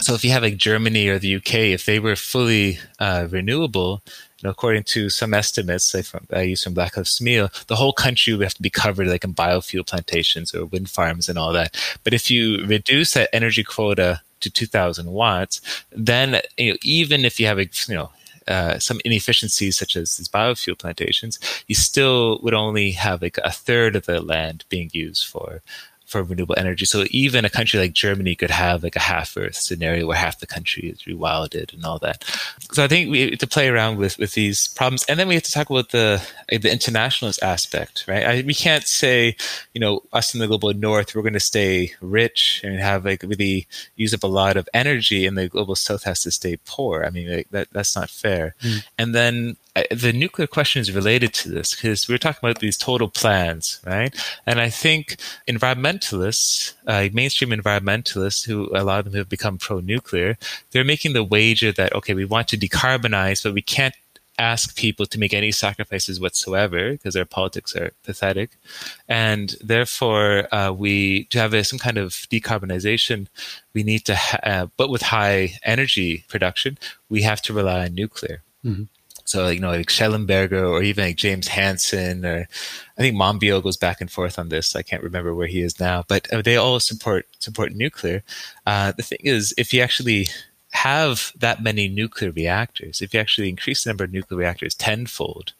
So if you have like germany or the uk if they were fully uh, renewable according to some estimates, like from, I use from Black Lives Meal, the whole country would have to be covered like in biofuel plantations or wind farms and all that. But if you reduce that energy quota to 2,000 watts, then you know, even if you have a, you know, uh, some inefficiencies such as these biofuel plantations, you still would only have like a third of the land being used for for renewable energy. So even a country like Germany could have like a half Earth scenario where half the country is rewilded and all that. So I think we have to play around with with these problems, and then we have to talk about the the internationalist aspect, right? I, we can't say, you know, us in the global north we're going to stay rich and have like really use up a lot of energy, and the global south has to stay poor. I mean, like, that that's not fair. Mm. And then the nuclear question is related to this because we are talking about these total plans, right? And I think environmentalists, uh, mainstream environmentalists, who a lot of them have become pro-nuclear, they're making the wager that okay, we want to decarbonize, but we can't ask people to make any sacrifices whatsoever because their politics are pathetic, and therefore uh, we to have a, some kind of decarbonization, we need to, ha- uh, but with high energy production, we have to rely on nuclear. Mm-hmm. So, you know, like Shellenberger or even like James Hansen or I think Monbiot goes back and forth on this. I can't remember where he is now, but uh, they all support support nuclear. Uh, the thing is, if you actually have that many nuclear reactors, if you actually increase the number of nuclear reactors tenfold,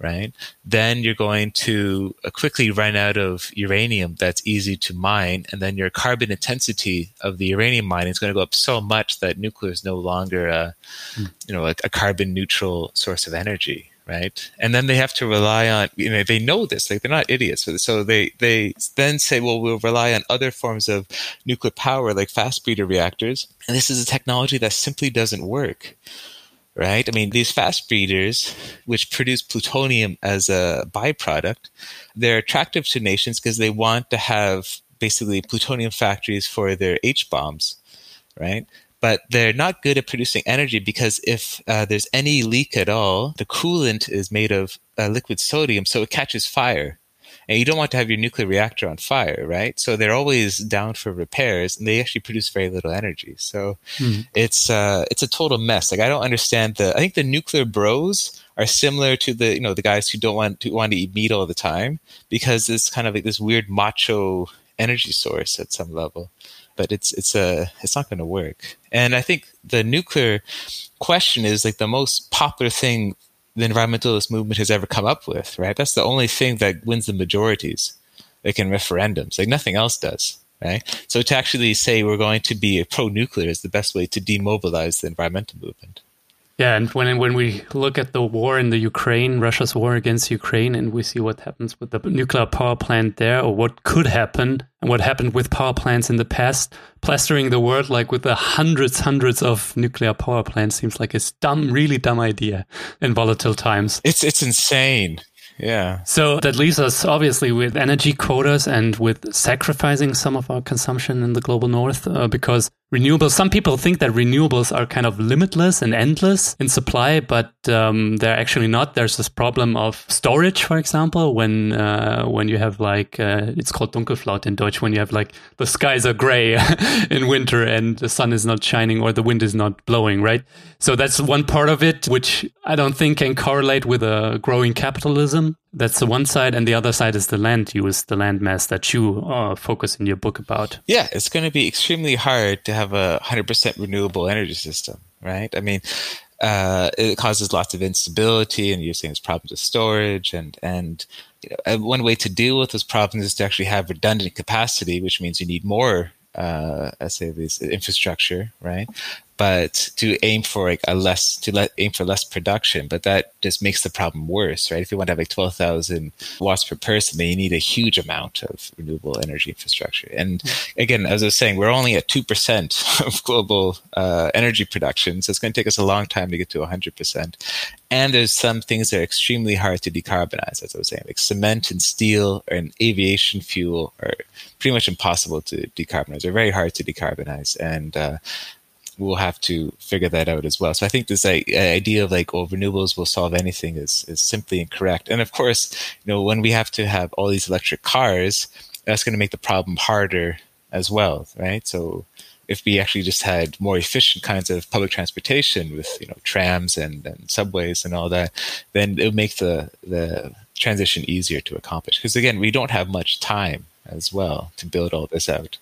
right, then you're going to uh, quickly run out of uranium that's easy to mine. And then your carbon intensity of the uranium mining is going to go up so much that nuclear is no longer a, mm. you know, a, a carbon neutral source of energy right? And then they have to rely on, you know, they know this, like they're not idiots. So they, they then say, well, we'll rely on other forms of nuclear power, like fast breeder reactors. And this is a technology that simply doesn't work, right? I mean, these fast breeders, which produce plutonium as a byproduct, they're attractive to nations because they want to have basically plutonium factories for their H bombs, right? but they're not good at producing energy because if uh, there's any leak at all, the coolant is made of uh, liquid sodium, so it catches fire. And you don't want to have your nuclear reactor on fire, right? So they're always down for repairs, and they actually produce very little energy. So mm-hmm. it's uh, it's a total mess. Like I don't understand the. I think the nuclear bros are similar to the you know the guys who don't want to want to eat meat all the time because it's kind of like this weird macho energy source at some level but it's it's a it's not going to work. And I think the nuclear question is like the most popular thing the environmentalist movement has ever come up with. Right? That's the only thing that wins the majorities, like in referendums. Like nothing else does. Right? So to actually say we're going to be pro-nuclear is the best way to demobilize the environmental movement. Yeah, and when when we look at the war in the Ukraine, Russia's war against Ukraine, and we see what happens with the nuclear power plant there, or what could happen, and what happened with power plants in the past, plastering the world like with the hundreds, hundreds of nuclear power plants seems like a dumb, really dumb idea in volatile times. It's it's insane. Yeah. So that leaves us obviously with energy quotas and with sacrificing some of our consumption in the global north uh, because renewables, some people think that renewables are kind of limitless and endless in supply, but um, they're actually not. There's this problem of storage, for example, when uh, when you have like, uh, it's called Dunkelflaute in Deutsch, when you have like the skies are gray <laughs> in winter and the sun is not shining or the wind is not blowing, right? So that's one part of it, which I don't think can correlate with a growing capitalism. That's the one side, and the other side is the land use, the land mass that you uh, focus in your book about. Yeah, it's going to be extremely hard to have a 100% renewable energy system, right? I mean, uh, it causes lots of instability, and you're saying there's problems with storage, and and you know, one way to deal with those problems is to actually have redundant capacity, which means you need more uh, I say this infrastructure, right? But to aim for like a less to let aim for less production but that just makes the problem worse right? If you want to have like 12,000 watts per person then you need a huge amount of renewable energy infrastructure. And again as i was saying we're only at 2% <laughs> of global uh, energy production so it's going to take us a long time to get to 100% and there's some things that are extremely hard to decarbonize as i was saying like cement and steel and aviation fuel are pretty much impossible to decarbonize. They're very hard to decarbonize. And uh, we'll have to figure that out as well. So I think this uh, idea of like, oh, renewables will solve anything is, is simply incorrect. And of course, you know, when we have to have all these electric cars, that's going to make the problem harder as well, right? So if we actually just had more efficient kinds of public transportation with, you know, trams and, and subways and all that, then it would make the, the transition easier to accomplish. Because again, we don't have much time as well to build all this out.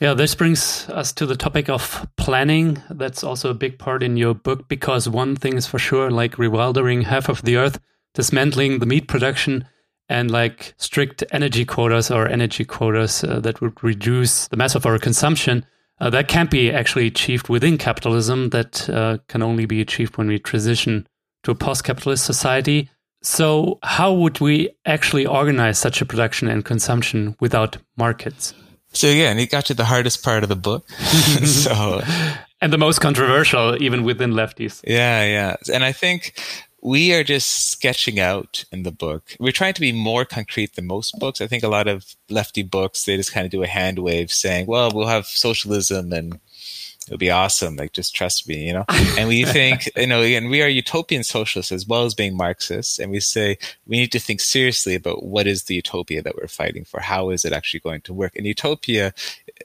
Yeah, this brings us to the topic of planning. That's also a big part in your book because one thing is for sure like rewildering half of the earth, dismantling the meat production, and like strict energy quotas or energy quotas uh, that would reduce the mass of our consumption. Uh, that can't be actually achieved within capitalism. That uh, can only be achieved when we transition to a post capitalist society. So, how would we actually organize such a production and consumption without markets? So yeah, and it got to the hardest part of the book. <laughs> so <laughs> and the most controversial even within lefties. Yeah, yeah. And I think we are just sketching out in the book. We're trying to be more concrete than most books. I think a lot of lefty books, they just kind of do a hand wave saying, well, we'll have socialism and it'll be awesome. Like, just trust me, you know? <laughs> And we think, you know, again, we are utopian socialists as well as being Marxists. And we say we need to think seriously about what is the utopia that we're fighting for? How is it actually going to work? And utopia,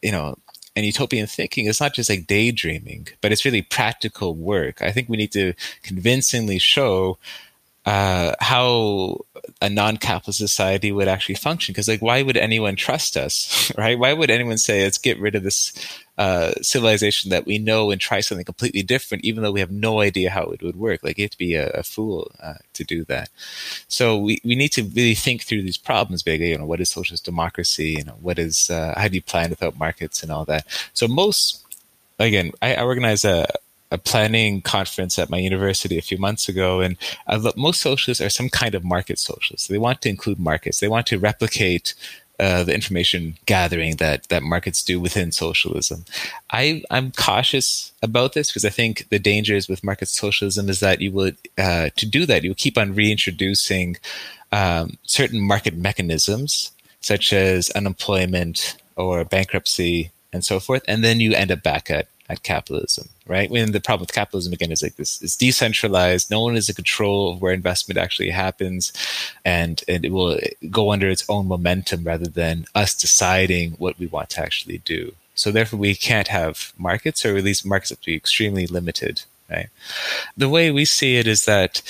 you know, and utopian thinking is not just like daydreaming, but it's really practical work. I think we need to convincingly show uh, how a non-capitalist society would actually function. Because like, why would anyone trust us, <laughs> right? Why would anyone say, let's get rid of this uh, civilization that we know and try something completely different, even though we have no idea how it would work? Like, you have to be a, a fool uh, to do that. So we, we need to really think through these problems, big. You know, what is socialist democracy? You know, what is uh, how do you plan without markets and all that? So most again, I, I organize a a planning conference at my university a few months ago, and uh, most socialists are some kind of market socialists. They want to include markets. They want to replicate uh, the information gathering that that markets do within socialism. I, I'm cautious about this because I think the dangers with market socialism is that you would uh, to do that you will keep on reintroducing um, certain market mechanisms such as unemployment or bankruptcy and so forth, and then you end up back at at capitalism, right? When the problem with capitalism again is like this: it's decentralized. No one is in control of where investment actually happens, and and it will go under its own momentum rather than us deciding what we want to actually do. So therefore, we can't have markets, or at least markets have to be extremely limited, right? The way we see it is that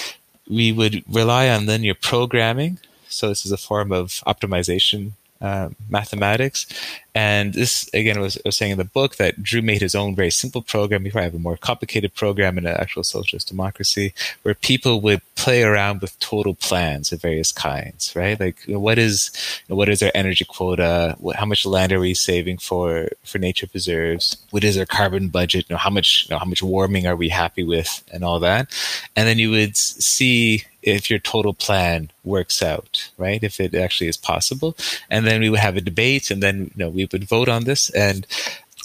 we would rely on linear programming. So this is a form of optimization uh, mathematics. And this, again, was, was saying in the book that Drew made his own very simple program. We probably have a more complicated program in an actual socialist democracy where people would play around with total plans of various kinds, right? Like, you know, what is you know, what is our energy quota? What, how much land are we saving for for nature preserves? What is our carbon budget? You know, how much you know, how much warming are we happy with, and all that. And then you would see if your total plan works out, right? If it actually is possible. And then we would have a debate and then, you know, we would vote on this and,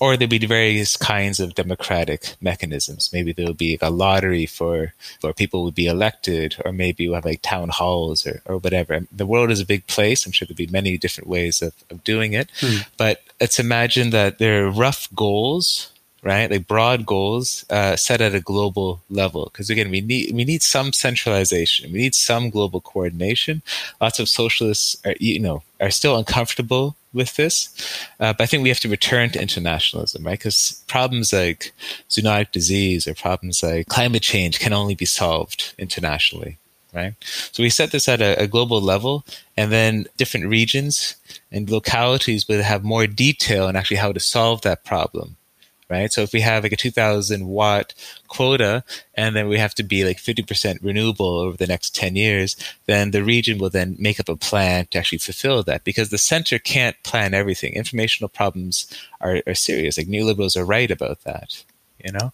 or there'd be various kinds of democratic mechanisms. Maybe there would be a lottery for, where people would be elected, or maybe we'll have like town halls or, or whatever. The world is a big place. I'm sure there'd be many different ways of, of doing it. Hmm. But let's imagine that there are rough goals right? Like broad goals uh, set at a global level. Because again, we need we need some centralization. We need some global coordination. Lots of socialists are you know are still uncomfortable with this, uh, but I think we have to return to internationalism, right? Because problems like zoonotic disease or problems like climate change can only be solved internationally. Right. So we set this at a, a global level, and then different regions and localities will have more detail on actually how to solve that problem right? So if we have like a 2000 watt quota and then we have to be like 50% renewable over the next 10 years, then the region will then make up a plan to actually fulfill that because the center can't plan everything. Informational problems are, are serious. Like neoliberals are right about that you know?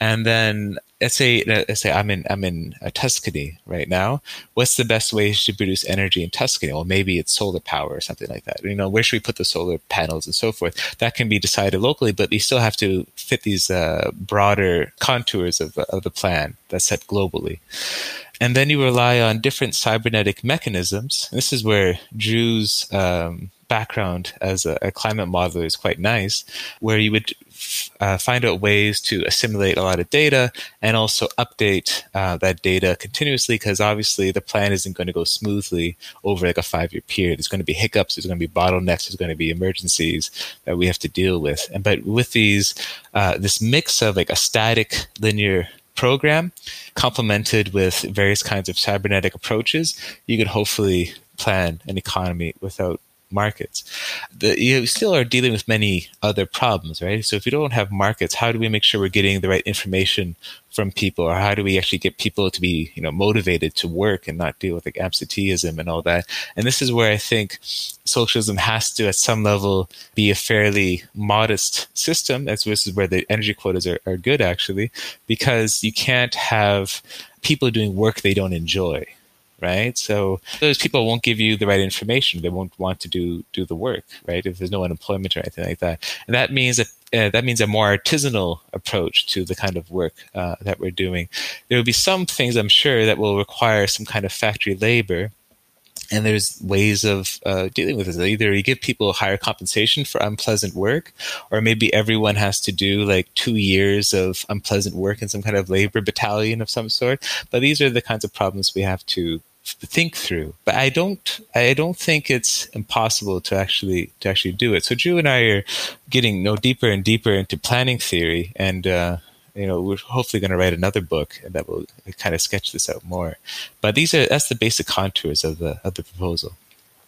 And then let's say let's say i'm in i'm in uh, tuscany right now. What's the best way to produce energy in tuscany? Well maybe it's solar power or something like that. You know where should we put the solar panels and so forth? That can be decided locally but we still have to fit these uh, broader contours of, of the plan that's set globally. And then you rely on different cybernetic mechanisms. This is where drew's um, background as a, a, climate modeler is quite nice, where you would uh, find out ways to assimilate a lot of data and also update uh, that data continuously because obviously the plan isn't going to go smoothly over like a five year period. There's going to be hiccups, there's going to be bottlenecks, there's going to be emergencies that we have to deal with. And but with these, uh, this mix of like a static linear program complemented with various kinds of cybernetic approaches, you could hopefully plan an economy without markets. The, you still are dealing with many other problems, right? So if you don't have markets, how do we make sure we're getting the right information from people, or how do we actually get people to be, you know, motivated to work and not deal with like absenteeism and all that? And this is where I think socialism has to, at some level, be a fairly modest system. That's this is where the energy quotas are, are good, actually, because you can't have people doing work they don't enjoy right? So those people won't give you the right information. They won't want to do do the work, right? If there's no unemployment or anything like that, and that means that uh, that means a more artisanal approach to the kind of work uh, that we're doing. There will be some things I'm sure that will require some kind of factory labor, and there's ways of uh, dealing with this. Either you give people higher compensation for unpleasant work, or maybe everyone has to do like two years of unpleasant work in some kind of labor battalion of some sort. But these are the kinds of problems we have to think through. But I don't I don't think it's impossible to actually to actually do it. So Drew and I are getting you know, deeper and deeper into planning theory and uh, you know, we're hopefully going to write another book that will kind of sketch this out more. But these are that's the basic contours of the of the proposal.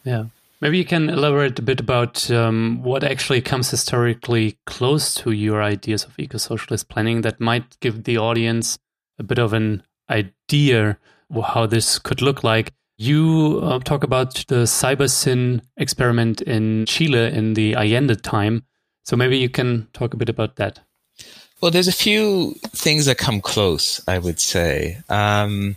Yeah. Maybe you can elaborate a bit about um, what actually comes historically close to your ideas of eco-socialist planning that might give the audience a bit of an idea how this could look like. You uh, talk about the CyberSyn experiment in Chile in the Allende time. So maybe you can talk a bit about that. Well, there's a few things that come close, I would say. Um,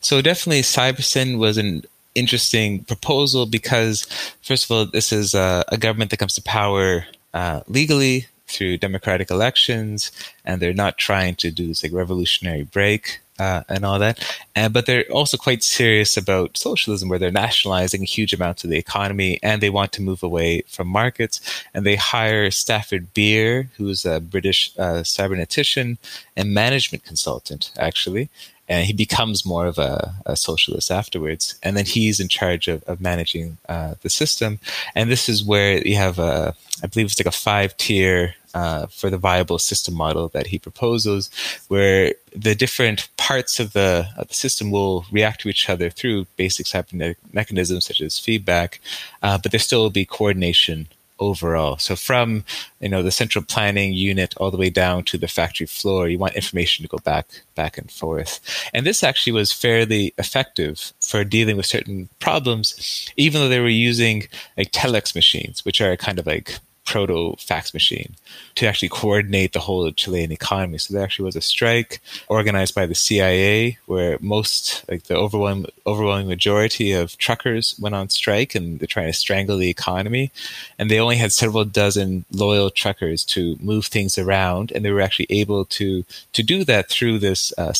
so definitely, CyberSyn was an interesting proposal because, first of all, this is a, a government that comes to power uh, legally through democratic elections, and they're not trying to do this like revolutionary break uh, and all that. And, but they're also quite serious about socialism, where they're nationalizing huge amounts of the economy and they want to move away from markets. And they hire Stafford Beer, who's a British uh, cybernetician and management consultant, actually. And he becomes more of a, a socialist afterwards. And then he's in charge of, of managing uh, the system. And this is where you have a, I believe it's like a five tier uh, for the viable system model that he proposes, where the different parts of the, of the system will react to each other through basic cybernetic mechanisms such as feedback, uh, but there still will be coordination overall. So from you know the central planning unit all the way down to the factory floor, you want information to go back back and forth. And this actually was fairly effective for dealing with certain problems, even though they were using like telex machines, which are kind of like proto fax machine to actually coordinate the whole Chilean economy. So there actually was a strike organized by the CIA where most, like the overwhelming, overwhelming majority of truckers went on strike and they're trying to strangle the economy. And they only had several dozen loyal truckers to move things around. And they were actually able to, to do that through this uh,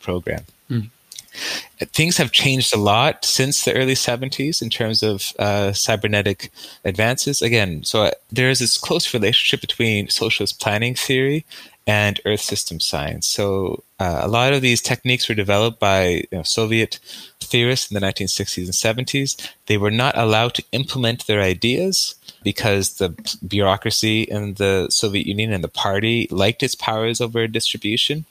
program. Mm things have changed a lot since the early 70s in terms of uh, cybernetic advances. Again, so uh, there is this close relationship between socialist planning theory and Earth system science. So uh, a lot of these techniques were developed by you know, Soviet theorists in the 1960s and 70s. They were not allowed to implement their ideas because the bureaucracy in the Soviet Union and the party liked its powers over distribution,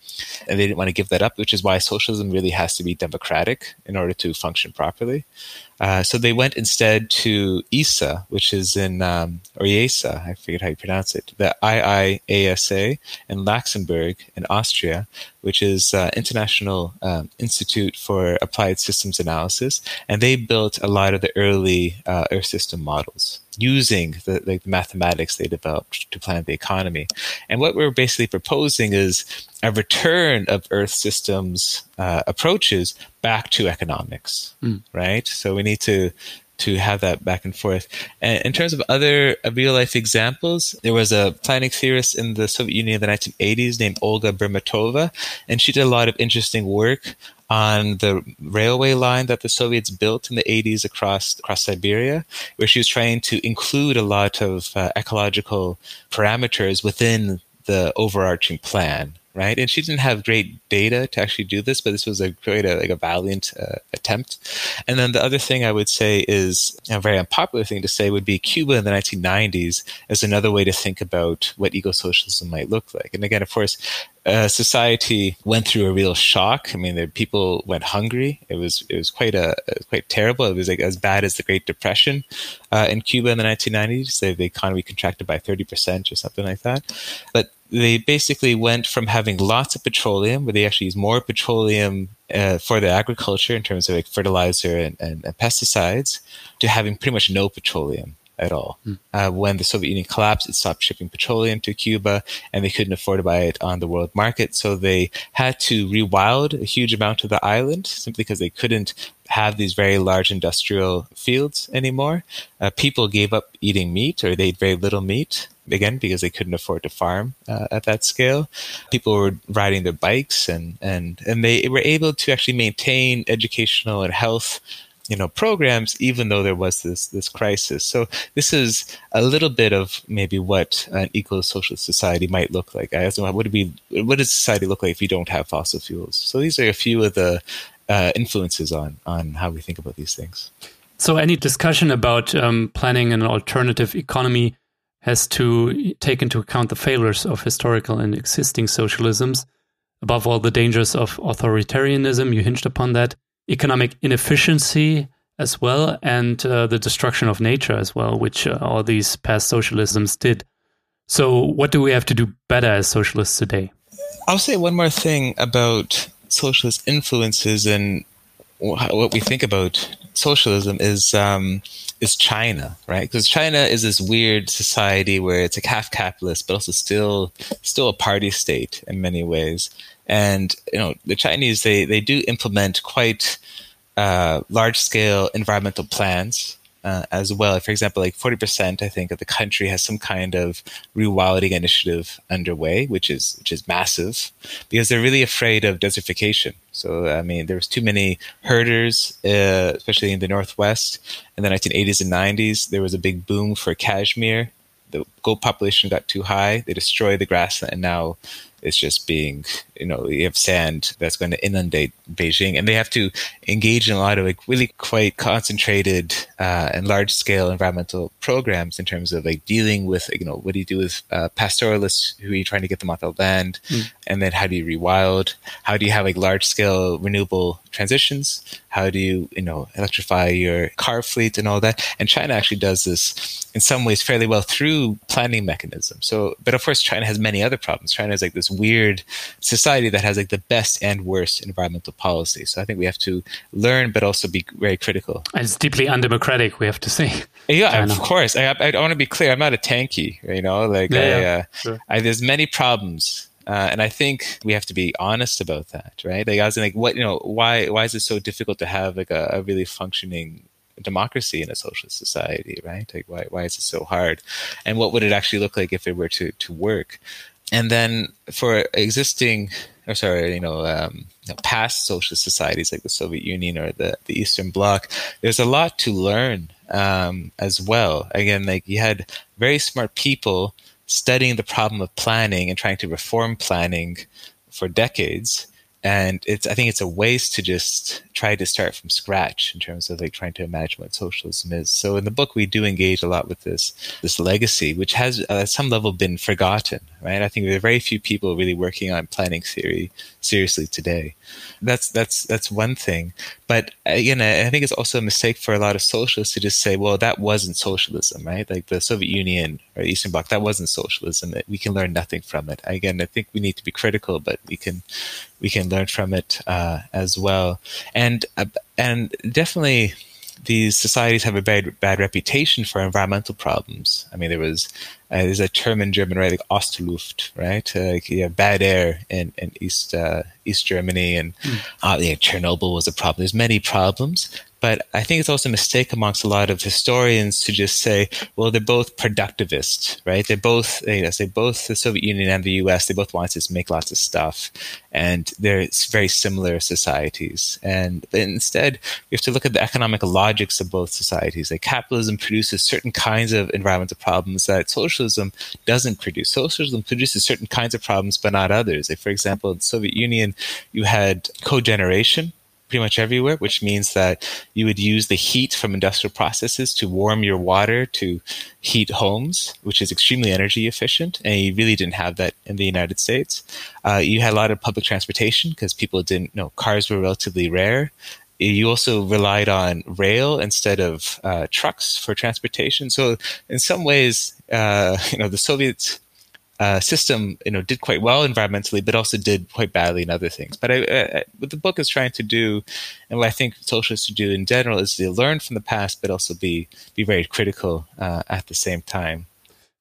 and they didn't want to give that up, which is why socialism really has to be democratic in order to function properly. Uh, so they went instead to ISA, which is in, um, or IESA, I forget how you pronounce it, the IIASA in Laxenburg in Austria, which is uh, International um, Institute for Applied Systems Analysis. And they built a lot of the early uh, Earth system models using the, like, the mathematics they developed to plan the economy. And what we're basically proposing is a return of Earth systems uh, approaches back to economics, mm. right? So we need to to have that back and forth. And in terms of other real life examples, there was a planning theorist in the Soviet Union in the 1980s named Olga Bermatova, and she did a lot of interesting work on the railway line that the Soviets built in the 80s across across Siberia, where she was trying to include a lot of uh, ecological parameters within the overarching plan right? And she didn't have great data to actually do this, but this was a great, uh, like a valiant uh, attempt. And then the other thing I would say is a very unpopular thing to say would be Cuba in the 1990s as another way to think about what eco-socialism might look like. And again, of course, uh, society went through a real shock. I mean, the people went hungry. It was it was quite a quite terrible. It was like as bad as the Great Depression uh, in Cuba in the 1990s. The, the economy contracted by 30 percent or something like that. But they basically went from having lots of petroleum, where they actually use more petroleum uh, for the agriculture in terms of like fertilizer and, and, and pesticides, to having pretty much no petroleum at all. Mm. Uh, when the Soviet Union collapsed, it stopped shipping petroleum to Cuba, and they couldn't afford to buy it on the world market. So they had to rewild a huge amount of the island simply because they couldn't have these very large industrial fields anymore. Uh, people gave up eating meat or they ate very little meat again because they couldn't afford to farm uh, at that scale. People were riding their bikes and, and, and they were able to actually maintain educational and health you know programs even though there was this this crisis. So this is a little bit of maybe what an eco-social society might look like. I know what would be what does society look like if you don't have fossil fuels? So these are a few of the uh, influences on on how we think about these things. So any discussion about um, planning an alternative economy has to take into account the failures of historical and existing socialisms, above all, the dangers of authoritarianism. You hinged upon that, economic inefficiency as well, and uh, the destruction of nature as well, which uh, all these past socialisms did. So, what do we have to do better as socialists today? I'll say one more thing about socialist influences and what we think about socialism is um, is China, right? Because China is this weird society where it's like half capitalist, but also still still a party state in many ways. And you know, the Chinese they they do implement quite uh, large scale environmental plans uh, as well. For example, like 40%, I think, of the country has some kind of rewilding initiative underway, which is which is massive, because they're really afraid of desertification. So, I mean, there was too many herders, uh, especially in the Northwest. In the 1980s and 90s, there was a big boom for cashmere. The goat population got too high. They destroyed the grassland, and now it's just being, you know, you have sand that's going to inundate Beijing, and they have to engage in a lot of like really quite concentrated uh, and large scale environmental programs in terms of like dealing with, you know, what do you do with uh, pastoralists who are you trying to get them off the land, mm. and then how do you rewild? How do you have like large scale renewable transitions? How do you, you know, electrify your car fleet and all that? And China actually does this in some ways fairly well through planning mechanisms. So, but of course, China has many other problems. China is like this weird society that has like the best and worst environmental policy. So I think we have to learn, but also be very critical. And it's deeply undemocratic, we have to say. Yeah, China. of course. I, I, I want to be clear. I'm not a tanky, you know, like yeah, I. Uh, sure. I, there's many problems uh, and I think we have to be honest about that, right? Like I was like, what you know, why why is it so difficult to have like a, a really functioning democracy in a socialist society, right? Like why why is it so hard? And what would it actually look like if it were to to work? And then for existing, or sorry, you know, um, past socialist societies like the Soviet Union or the the Eastern Bloc, there's a lot to learn um, as well. Again, like you had very smart people studying the problem of planning and trying to reform planning for decades and it's i think it's a waste to just try to start from scratch in terms of like trying to imagine what socialism is. So in the book we do engage a lot with this this legacy which has uh, at some level been forgotten right? I think there are very few people really working on planning theory seriously today. That's that's that's one thing. But again i think it's also a mistake for a lot of socialists to just say well that wasn't socialism right? Like the soviet union or eastern bloc that wasn't socialism. We can learn nothing from it. Again i think we need to be critical but we can we can learn from it uh, as well. And uh, and definitely these societies have a bad bad reputation for environmental problems. I mean, there was uh, there's a term in German, right, like Ostluft, right? Uh, like, yeah, bad air in in East uh, East Germany, and mm. yeah, Chernobyl was a problem. There's many problems, but I think it's also a mistake amongst a lot of historians to just say, well, they're both productivist, right? They're both, you know, say both the Soviet Union and the US, they both want to make lots of stuff. And they're very similar societies. And instead, we have to look at the economic logics of both societies. Like capitalism produces certain kinds of environmental problems that socialism doesn't produce. Socialism produces certain kinds of problems, but not others. Like, for example, in the Soviet Union, you had cogeneration, pretty much everywhere, which means that you would use the heat from industrial processes to warm your water to heat homes, which is extremely energy efficient. And you really didn't have that in the United States. Uh, you had a lot of public transportation because people didn't know cars were relatively rare. You also relied on rail instead of uh, trucks for transportation. So, in some ways, uh, <laughs> you know, the Soviets uh, system, you know, did quite well environmentally, but also did quite badly in other things. But I, I, what the book is trying to do, and what I think socialists should do in general, is to learn from the past, but also be be very critical uh, at the same time.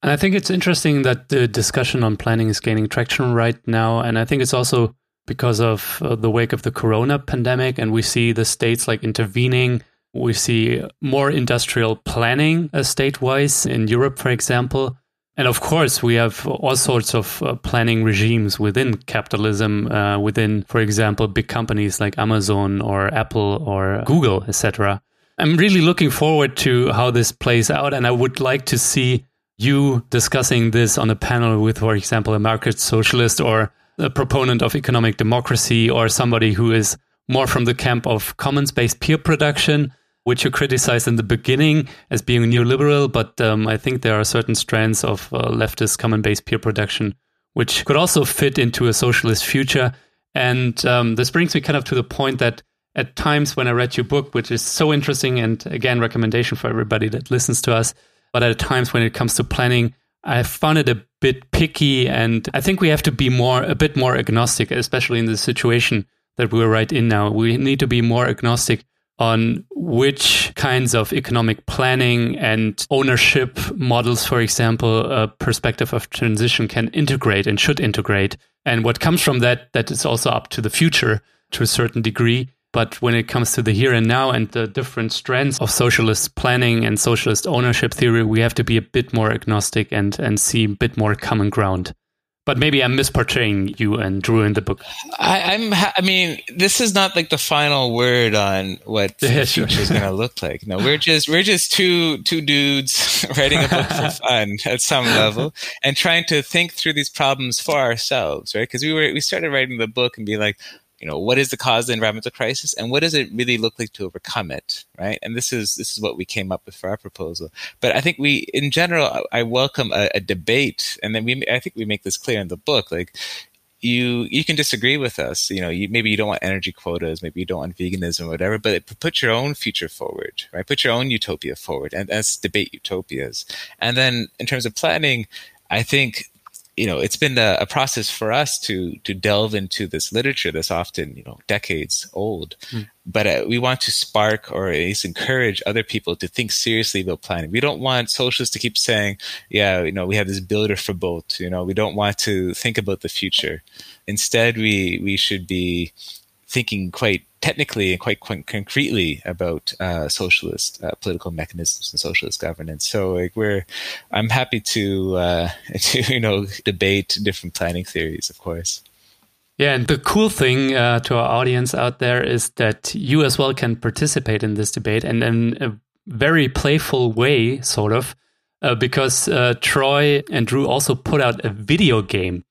And I think it's interesting that the discussion on planning is gaining traction right now, and I think it's also because of uh, the wake of the corona pandemic and we see the states like intervening we see more industrial planning uh, state-wise in Europe for example and of course we have all sorts of uh, planning regimes within capitalism uh, within for example big companies like Amazon or Apple or Google etc I'm really looking forward to how this plays out and I would like to see you discussing this on a panel with, for example, a market socialist or a proponent of economic democracy or somebody who is more from the camp of commons based peer production, which you criticized in the beginning as being neoliberal. But um, I think there are certain strands of uh, leftist common based peer production which could also fit into a socialist future. And um, this brings me kind of to the point that at times when I read your book, which is so interesting, and again, recommendation for everybody that listens to us, but at times when it comes to planning, I found it a bit picky, and I think we have to be more a bit more agnostic, especially in the situation that we're right in now. We need to be more agnostic on which kinds of economic planning and ownership models, for example, a perspective of transition can integrate and should integrate. And what comes from that, that is also up to the future to a certain degree. But when it comes to the here and now and the different strands of socialist planning and socialist ownership theory, we have to be a bit more agnostic and, and see a bit more common ground. But maybe I'm misportraying you and Drew in the book. I, am I mean, this is not like the final word on what <laughs> the future is going to look like. No, we're just we're just two two dudes <laughs> writing a book for <laughs> fun at some level and trying to think through these problems for ourselves, right? Because we were we started writing the book and be like, you know what is the cause of the environmental crisis and what does it really look like to overcome it right? And this is this is what we came up with for our proposal. But i think we in general i welcome a, a debate and then we i think we make this clear in the book like you you can disagree with us you know you, maybe you don't want energy quotas maybe you don't want veganism or whatever but put your own future forward right? Put your own utopia forward and let's debate utopias. And then in terms of planning i think you know, it's been a, a, process for us to to delve into this literature that's often you know decades old, mm. but uh, we want to spark or at least encourage other people to think seriously about planning. We don't want socialists to keep saying, "Yeah, you know, we have this builder for both." You know, we don't want to think about the future. Instead, we we should be thinking quite technically and quite, quite concretely about uh, socialist uh, political mechanisms and socialist governance. So like we're, I'm happy to uh, <laughs> to you know debate different planning theories, of course. Yeah, and the cool thing uh, to our audience out there is that you as well can participate in this debate and in a very playful way, sort of, uh, because uh, Troy and Drew also put out a video game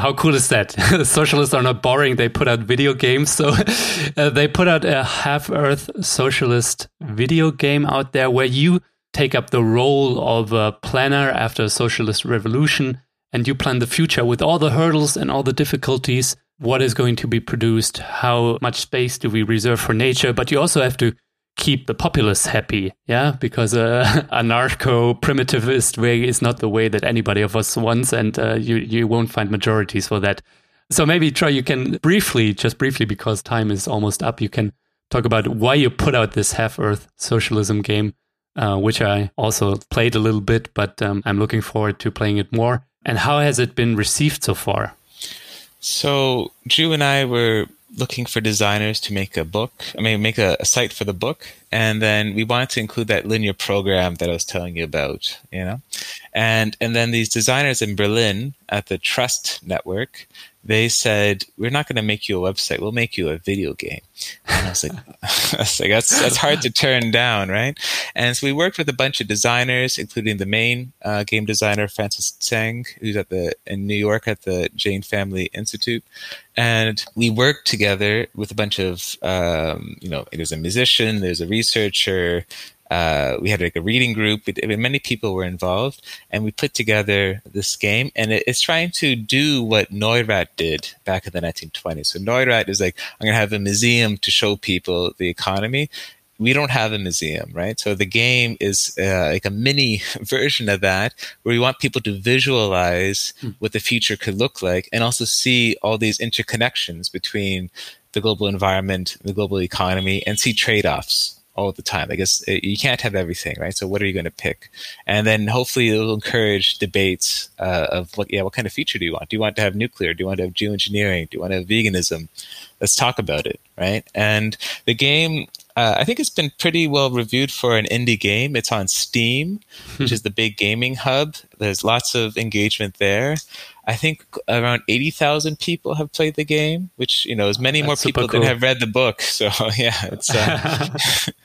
how cool is that? <laughs> Socialists are not boring. They put out video games. So <laughs> uh, they put out a half Earth socialist video game out there where you take up the role of a planner after a socialist revolution and you plan the future with all the hurdles and all the difficulties. What is going to be produced? How much space do we reserve for nature? But you also have to keep the populace happy, yeah, because uh, <laughs> anarcho primitivist way is not the way that anybody of us wants, and uh, you you won't find majorities for that. So maybe Troy, you can briefly, just briefly, because time is almost up, you can talk about why you put out this half Earth socialism game, uh, which I also played a little bit, but um, I'm looking forward to playing it more. And how has it been received so far? So Drew and I were looking for designers to make a book, I mean, make a, a, site for the book. And then we wanted to include that linear program that I was telling you about, you know? And, and then these designers in Berlin at the Trust Network, they said, "We're not going to make you a website. We'll make you a video game." And I was like, <laughs> I was like "That's that's hard to turn down, right?" And so we worked with a bunch of designers, including the main uh, game designer Francis Tseng, who's at the in New York at the Jain Family Institute, and we worked together with a bunch of um, you know, there's a musician, there's a researcher, uh, we had like a reading group. many people were involved, and we put together this game. And it, it's trying to do what Neurath did back in the 1920s. So Neurath is like, I'm going to have a museum to show people the economy. We don't have a museum, right? So the game is uh, like a mini <laughs> version of that, where we want people to visualize hmm. what the future could look like, and also see all these interconnections between the global environment, the global economy, and see trade-offs all the time. I guess uh, you can't have everything, right? So what are you going to pick? And then hopefully it'll encourage debates uh, of what, yeah, what kind of future do you want? Do you want to have nuclear? Do you want to have geoengineering? Do you want to have veganism? Let's talk about it, right? And the game, uh, I think it's been pretty well reviewed for an indie game. It's on Steam, which is the big gaming hub. There's lots of engagement there. I think around 80,000 people have played the game, which, you know, is many That's more people cool. than have read the book. <laughs> So, yeah, it's, uh,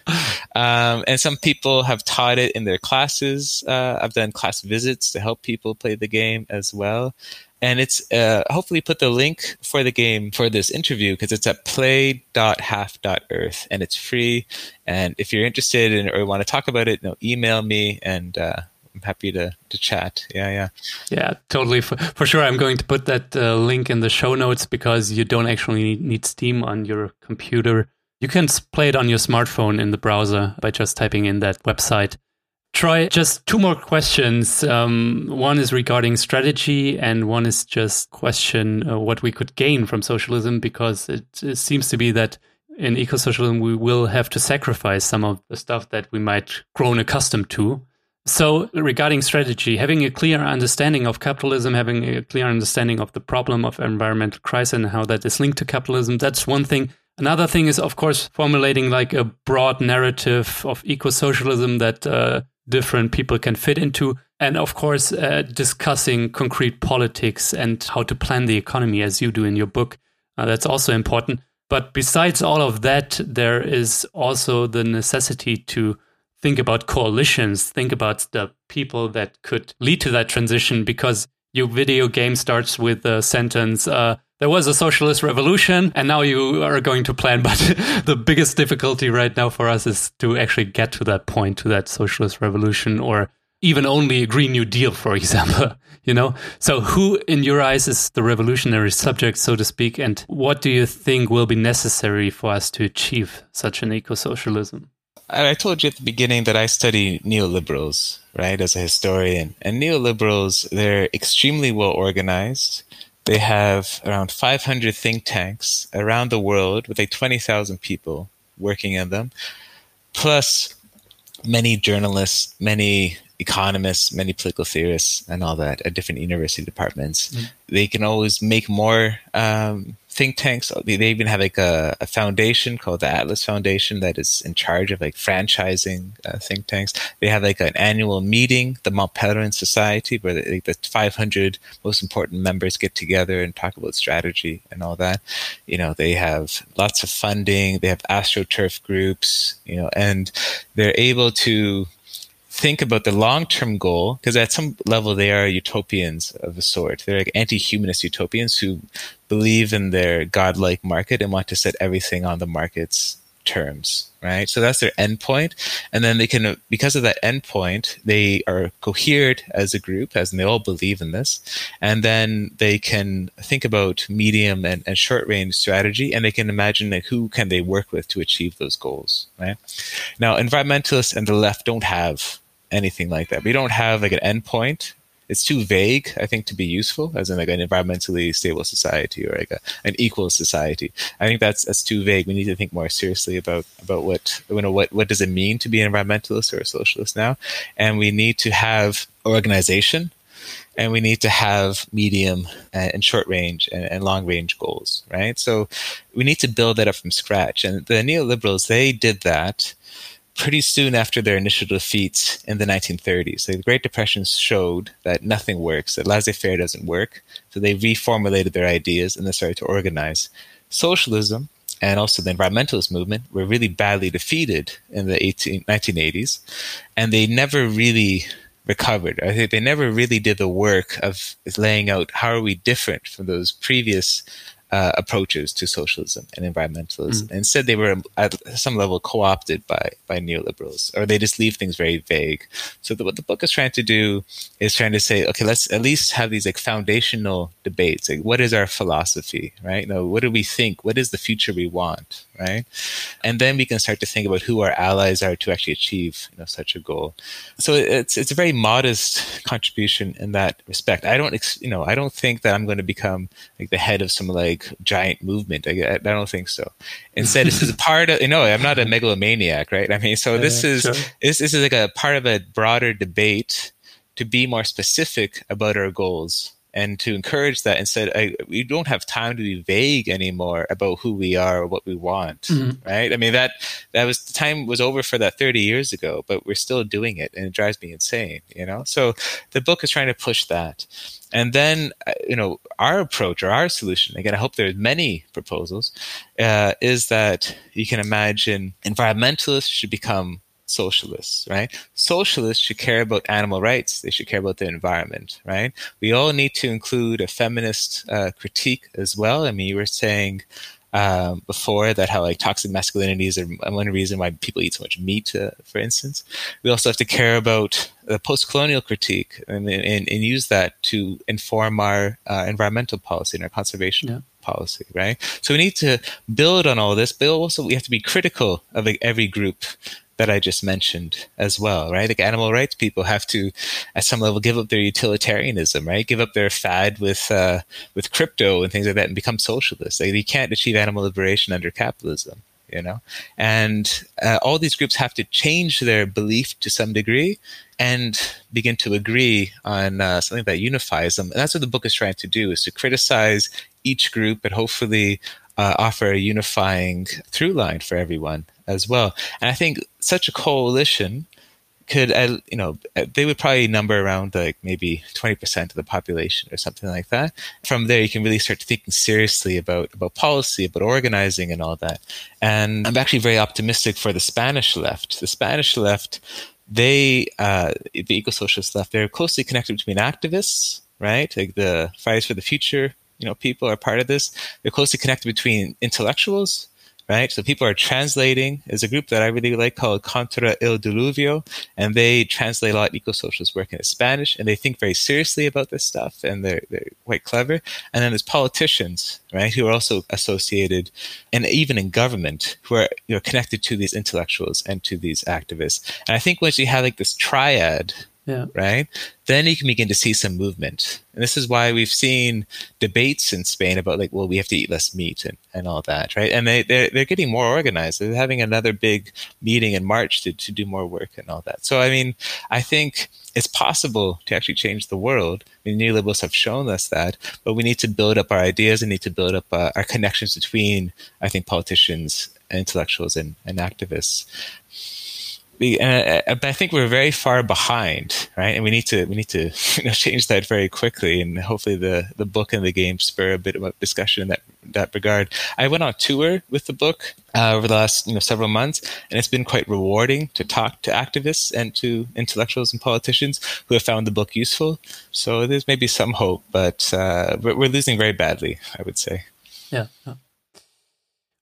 <laughs> um, and some people have taught it in their classes. Uh, I've done class visits to help people play the game as well. And it's uh, hopefully put the link for the game for this interview because it's at play.half.earth and it's free. And if you're interested in or want to talk about it, you know, email me and uh, I'm happy to to chat. Yeah, yeah, yeah, totally. For, for sure, I'm going to put that uh, link in the show notes because you don't actually need Steam on your computer. You can play it on your smartphone in the browser by just typing in that website. Troy, just two more questions. Um, one is regarding strategy, and one is just question uh, what we could gain from socialism, because it, it seems to be that in eco-socialism we will have to sacrifice some of the stuff that we might grown accustomed to so, regarding strategy, having a clear understanding of capitalism, having a clear understanding of the problem of environmental crisis and how that is linked to capitalism, that's one thing. Another thing is, of course, formulating like a broad narrative of eco socialism that uh, different people can fit into. And of course, uh, discussing concrete politics and how to plan the economy, as you do in your book. Uh, that's also important. But besides all of that, there is also the necessity to think about coalitions, think about the people that could lead to that transition because your video game starts with a sentence, uh, there was a socialist revolution and now you are going to plan. <laughs> But the biggest difficulty right now for us is to actually get to that point, to that socialist revolution or even only a Green New Deal, for <laughs> example, you know? So who in your eyes is the revolutionary subject, so to speak? And what do you think will be necessary for us to achieve such an eco-socialism? I told you at the beginning that I study neoliberals, right, as a historian. And neoliberals, they're extremely well organized. They have around 500 think tanks around the world with like 20,000 people working in them, plus many journalists, many economists, many political theorists, and all that at different university departments. Mm. They can always make more um, think tanks. They even have like a, a, foundation called the Atlas Foundation that is in charge of like franchising uh, think tanks. They have like an annual meeting, the Mont Pelerin Society, where the, like, the 500 most important members get together and talk about strategy and all that. You know, they have lots of funding. They have astroturf groups. You know, and they're able to think about the long term goal, because at some level they are utopians of a sort. They're like anti humanist utopians who believe in their godlike market and want to set everything on the market's terms, right? So that's their endpoint. And then they can, because of that endpoint, they are cohered as a group, as they all believe in this. And then they can think about medium and, and short range strategy and they can imagine like who can they work with to achieve those goals, right? Now, environmentalists and the left don't have anything like that. We don't have like an endpoint. It's too vague, I think, to be useful as in like an environmentally stable society or like a, an equal society. I think that's that's too vague. We need to think more seriously about about what you know what what does it mean to be an environmentalist or a socialist now, and we need to have organization and we need to have medium uh, and short range and, long range goals, right? So we need to build that up from scratch. And the neoliberals, they did that pretty soon after their initial defeats in the 1930s. the Great Depression showed that nothing works, that laissez faire doesn't work. So they reformulated their ideas and they started to organize. Socialism and also the environmentalist movement were really badly defeated in the 18, 1980s, and they never really recovered. I think they never really did the work of laying out how are we different from those previous uh, approaches to socialism and environmentalism. Mm. Instead, they were at some level co-opted by by neoliberals, or they just leave things very vague. So the, what the book is trying to do is trying to say, okay, let's at least have these like foundational debates. Like, what is our philosophy, right? You know, what do we think? What is the future we want, right? And then we can start to think about who our allies are to actually achieve you know such a goal. So it's it's a very modest <laughs> contribution in that respect. I don't you know I don't think that I'm going to become like the head of some like giant movement. I, I don't think so. Instead, this is a <laughs> part of you know I'm not a megalomaniac, right? I mean, so this is sure. this, this is like a part of a broader debate to be more specific about our goals and to encourage that instead I, we don't have time to be vague anymore about who we are or what we want mm-hmm. right? I mean that that was the time was over for that 30 years ago but we're still doing it and it drives me insane you know? So the book is trying to push that. And then uh, you know our approach or our solution again i hope there's many proposals uh, is that you can imagine environmentalists should become socialists, right? Socialists should care about animal rights. They should care about the environment, right? We all need to include a feminist uh, critique as well. I mean, you were saying um, before that how like toxic masculinities are one reason why people eat so much meat, uh, for instance. We also have to care about the post-colonial critique and, and, and use that to inform our uh, environmental policy and our conservation yeah. policy, right? So we need to build on all this, but also we have to be critical of like, every group that I just mentioned as well, right? Like animal rights people have to, at some level, give up their utilitarianism, right? Give up their fad with uh, with crypto and things like that, and become socialists. Like you can't achieve animal liberation under capitalism, you know. And uh, all these groups have to change their belief to some degree and begin to agree on uh, something that unifies them. And that's what the book is trying to do: is to criticize each group and hopefully uh, offer a unifying through line for everyone as well. And I think such a coalition could, uh, you know, they would probably number around like maybe 20% of the population or something like that. From there, you can really start thinking seriously about, about policy, about organizing and all that. And I'm actually very optimistic for the Spanish left. The Spanish left, they, uh, the eco-socialist left, they're closely connected between activists, right? Like the Fridays for the Future, you know, people are part of this. They're closely connected between intellectuals right? So people are translating. There's a group that I really like called Contra el Diluvio, and they translate a lot of eco-socialist work into Spanish, and they think very seriously about this stuff, and they're, they're quite clever. And then there's politicians, right, who are also associated, and even in government, who are you know, connected to these intellectuals and to these activists. And I think once you have like this triad, yeah. right? Then you can begin to see some movement. And this is why we've seen debates in Spain about like, well, we have to eat less meat and, and all that, right? And they, they're, they're getting more organized. They're having another big meeting in March to, to do more work and all that. So, I mean, I think it's possible to actually change the world. I mean, neoliberals have shown us that, but we need to build up our ideas and need to build up uh, our connections between, I think, politicians, intellectuals, and, and activists uh, but I think we're very far behind, right? And we need to we need to <laughs> you know, change that very quickly. And hopefully, the the book and the game spur a bit of a discussion in that that regard. I went on tour with the book uh, over the last you know several months, and it's been quite rewarding to talk to activists and to intellectuals and politicians who have found the book useful. So there's maybe some hope, but uh, we're, we're losing very badly, I would say. Yeah.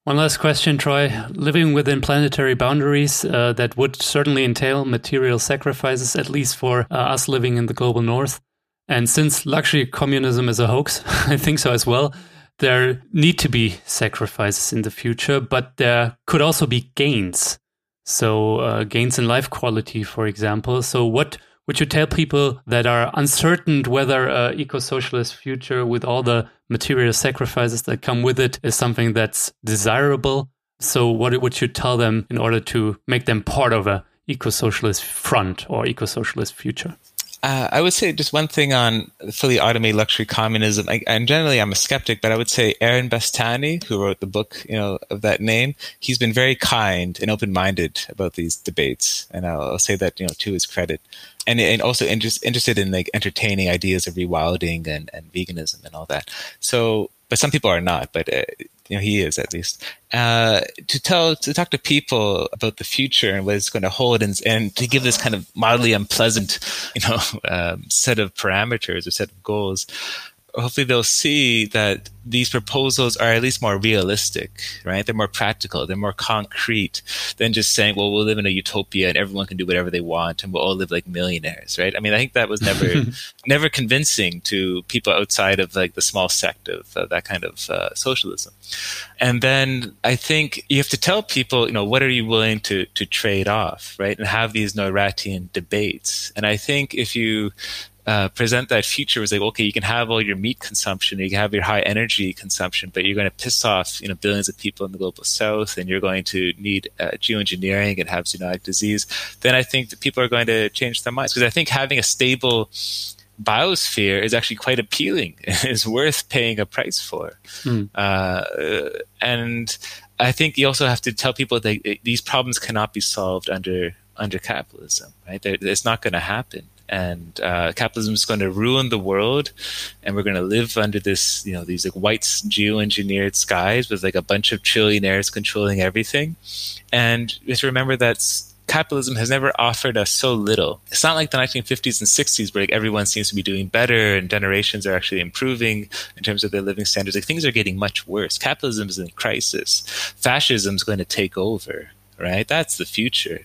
One last question, Troy. Living within planetary boundaries, uh, that would certainly entail material sacrifices, at least for uh, us living in the global north. And since luxury communism is a hoax, <laughs> I think so as well, there need to be sacrifices in the future, but there could also be gains. So, uh, gains in life quality, for example. So, what would you tell people that are uncertain whether an eco-socialist future with all the material sacrifices that come with it is something that's desirable? So what would you tell them in order to make them part of a eco-socialist front or eco-socialist future? Uh, I would say just one thing on fully automated luxury communism. I, and generally, I'm a skeptic, but I would say Aaron Bastani, who wrote the book, you know, of that name, he's been very kind and open-minded about these debates, and I'll, I'll say that you know to his credit and and also interest, interested in like entertaining ideas of rewilding and, and veganism and all that. So, but some people are not. But uh, you know, he is at least. Uh, to tell to talk to people about the future and what it's going to hold, and and to give this kind of mildly unpleasant, you know, <laughs> um, set of parameters or set of goals. Hopefully, they'll see that these proposals are at least more realistic, right? They're more practical, they're more concrete than just saying, well, we'll live in a utopia and everyone can do whatever they want and we'll all live like millionaires, right? I mean, I think that was never, <laughs> never convincing to people outside of like the small sect of uh, that kind of uh, socialism. And then I think you have to tell people, you know, what are you willing to, to trade off, right? And have these Neurathian debates. And I think if you uh, present that future was like, okay, you can have all your meat consumption, you can have your high energy consumption, but you're going to piss off, you know, billions of people in the global south, and you're going to need uh, geoengineering and have zoonotic disease. Then I think that people are going to change their minds because I think having a stable biosphere is actually quite appealing. <laughs> is worth paying a price for, mm. uh, and I think you also have to tell people that these problems cannot be solved under under capitalism. Right? It's not going to happen and uh, capitalism is going to ruin the world and we're going to live under this you know these like white geoengineered skies with like a bunch of trillionaires controlling everything and have remember that capitalism has never offered us so little. It's not like the 1950s and 60s where like everyone seems to be doing better and generations are actually improving in terms of their living standards. Like things are getting much worse. Capitalism is in crisis. Fascism is going to take over, right? That's the future.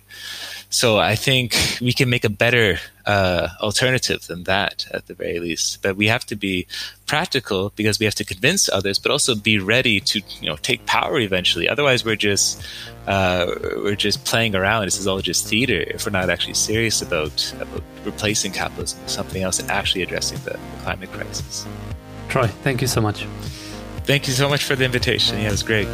So I think we can make a better uh, alternative than that at the very least. But we have to be practical because we have to convince others, but also be ready to you know take power eventually. Otherwise, we're just uh, we're just playing around. This is all just theater if we're not actually serious about about replacing capitalism with something else and actually addressing the, the climate crisis. Troy, thank you so much. Thank you so much for the invitation. Yeah, it was great.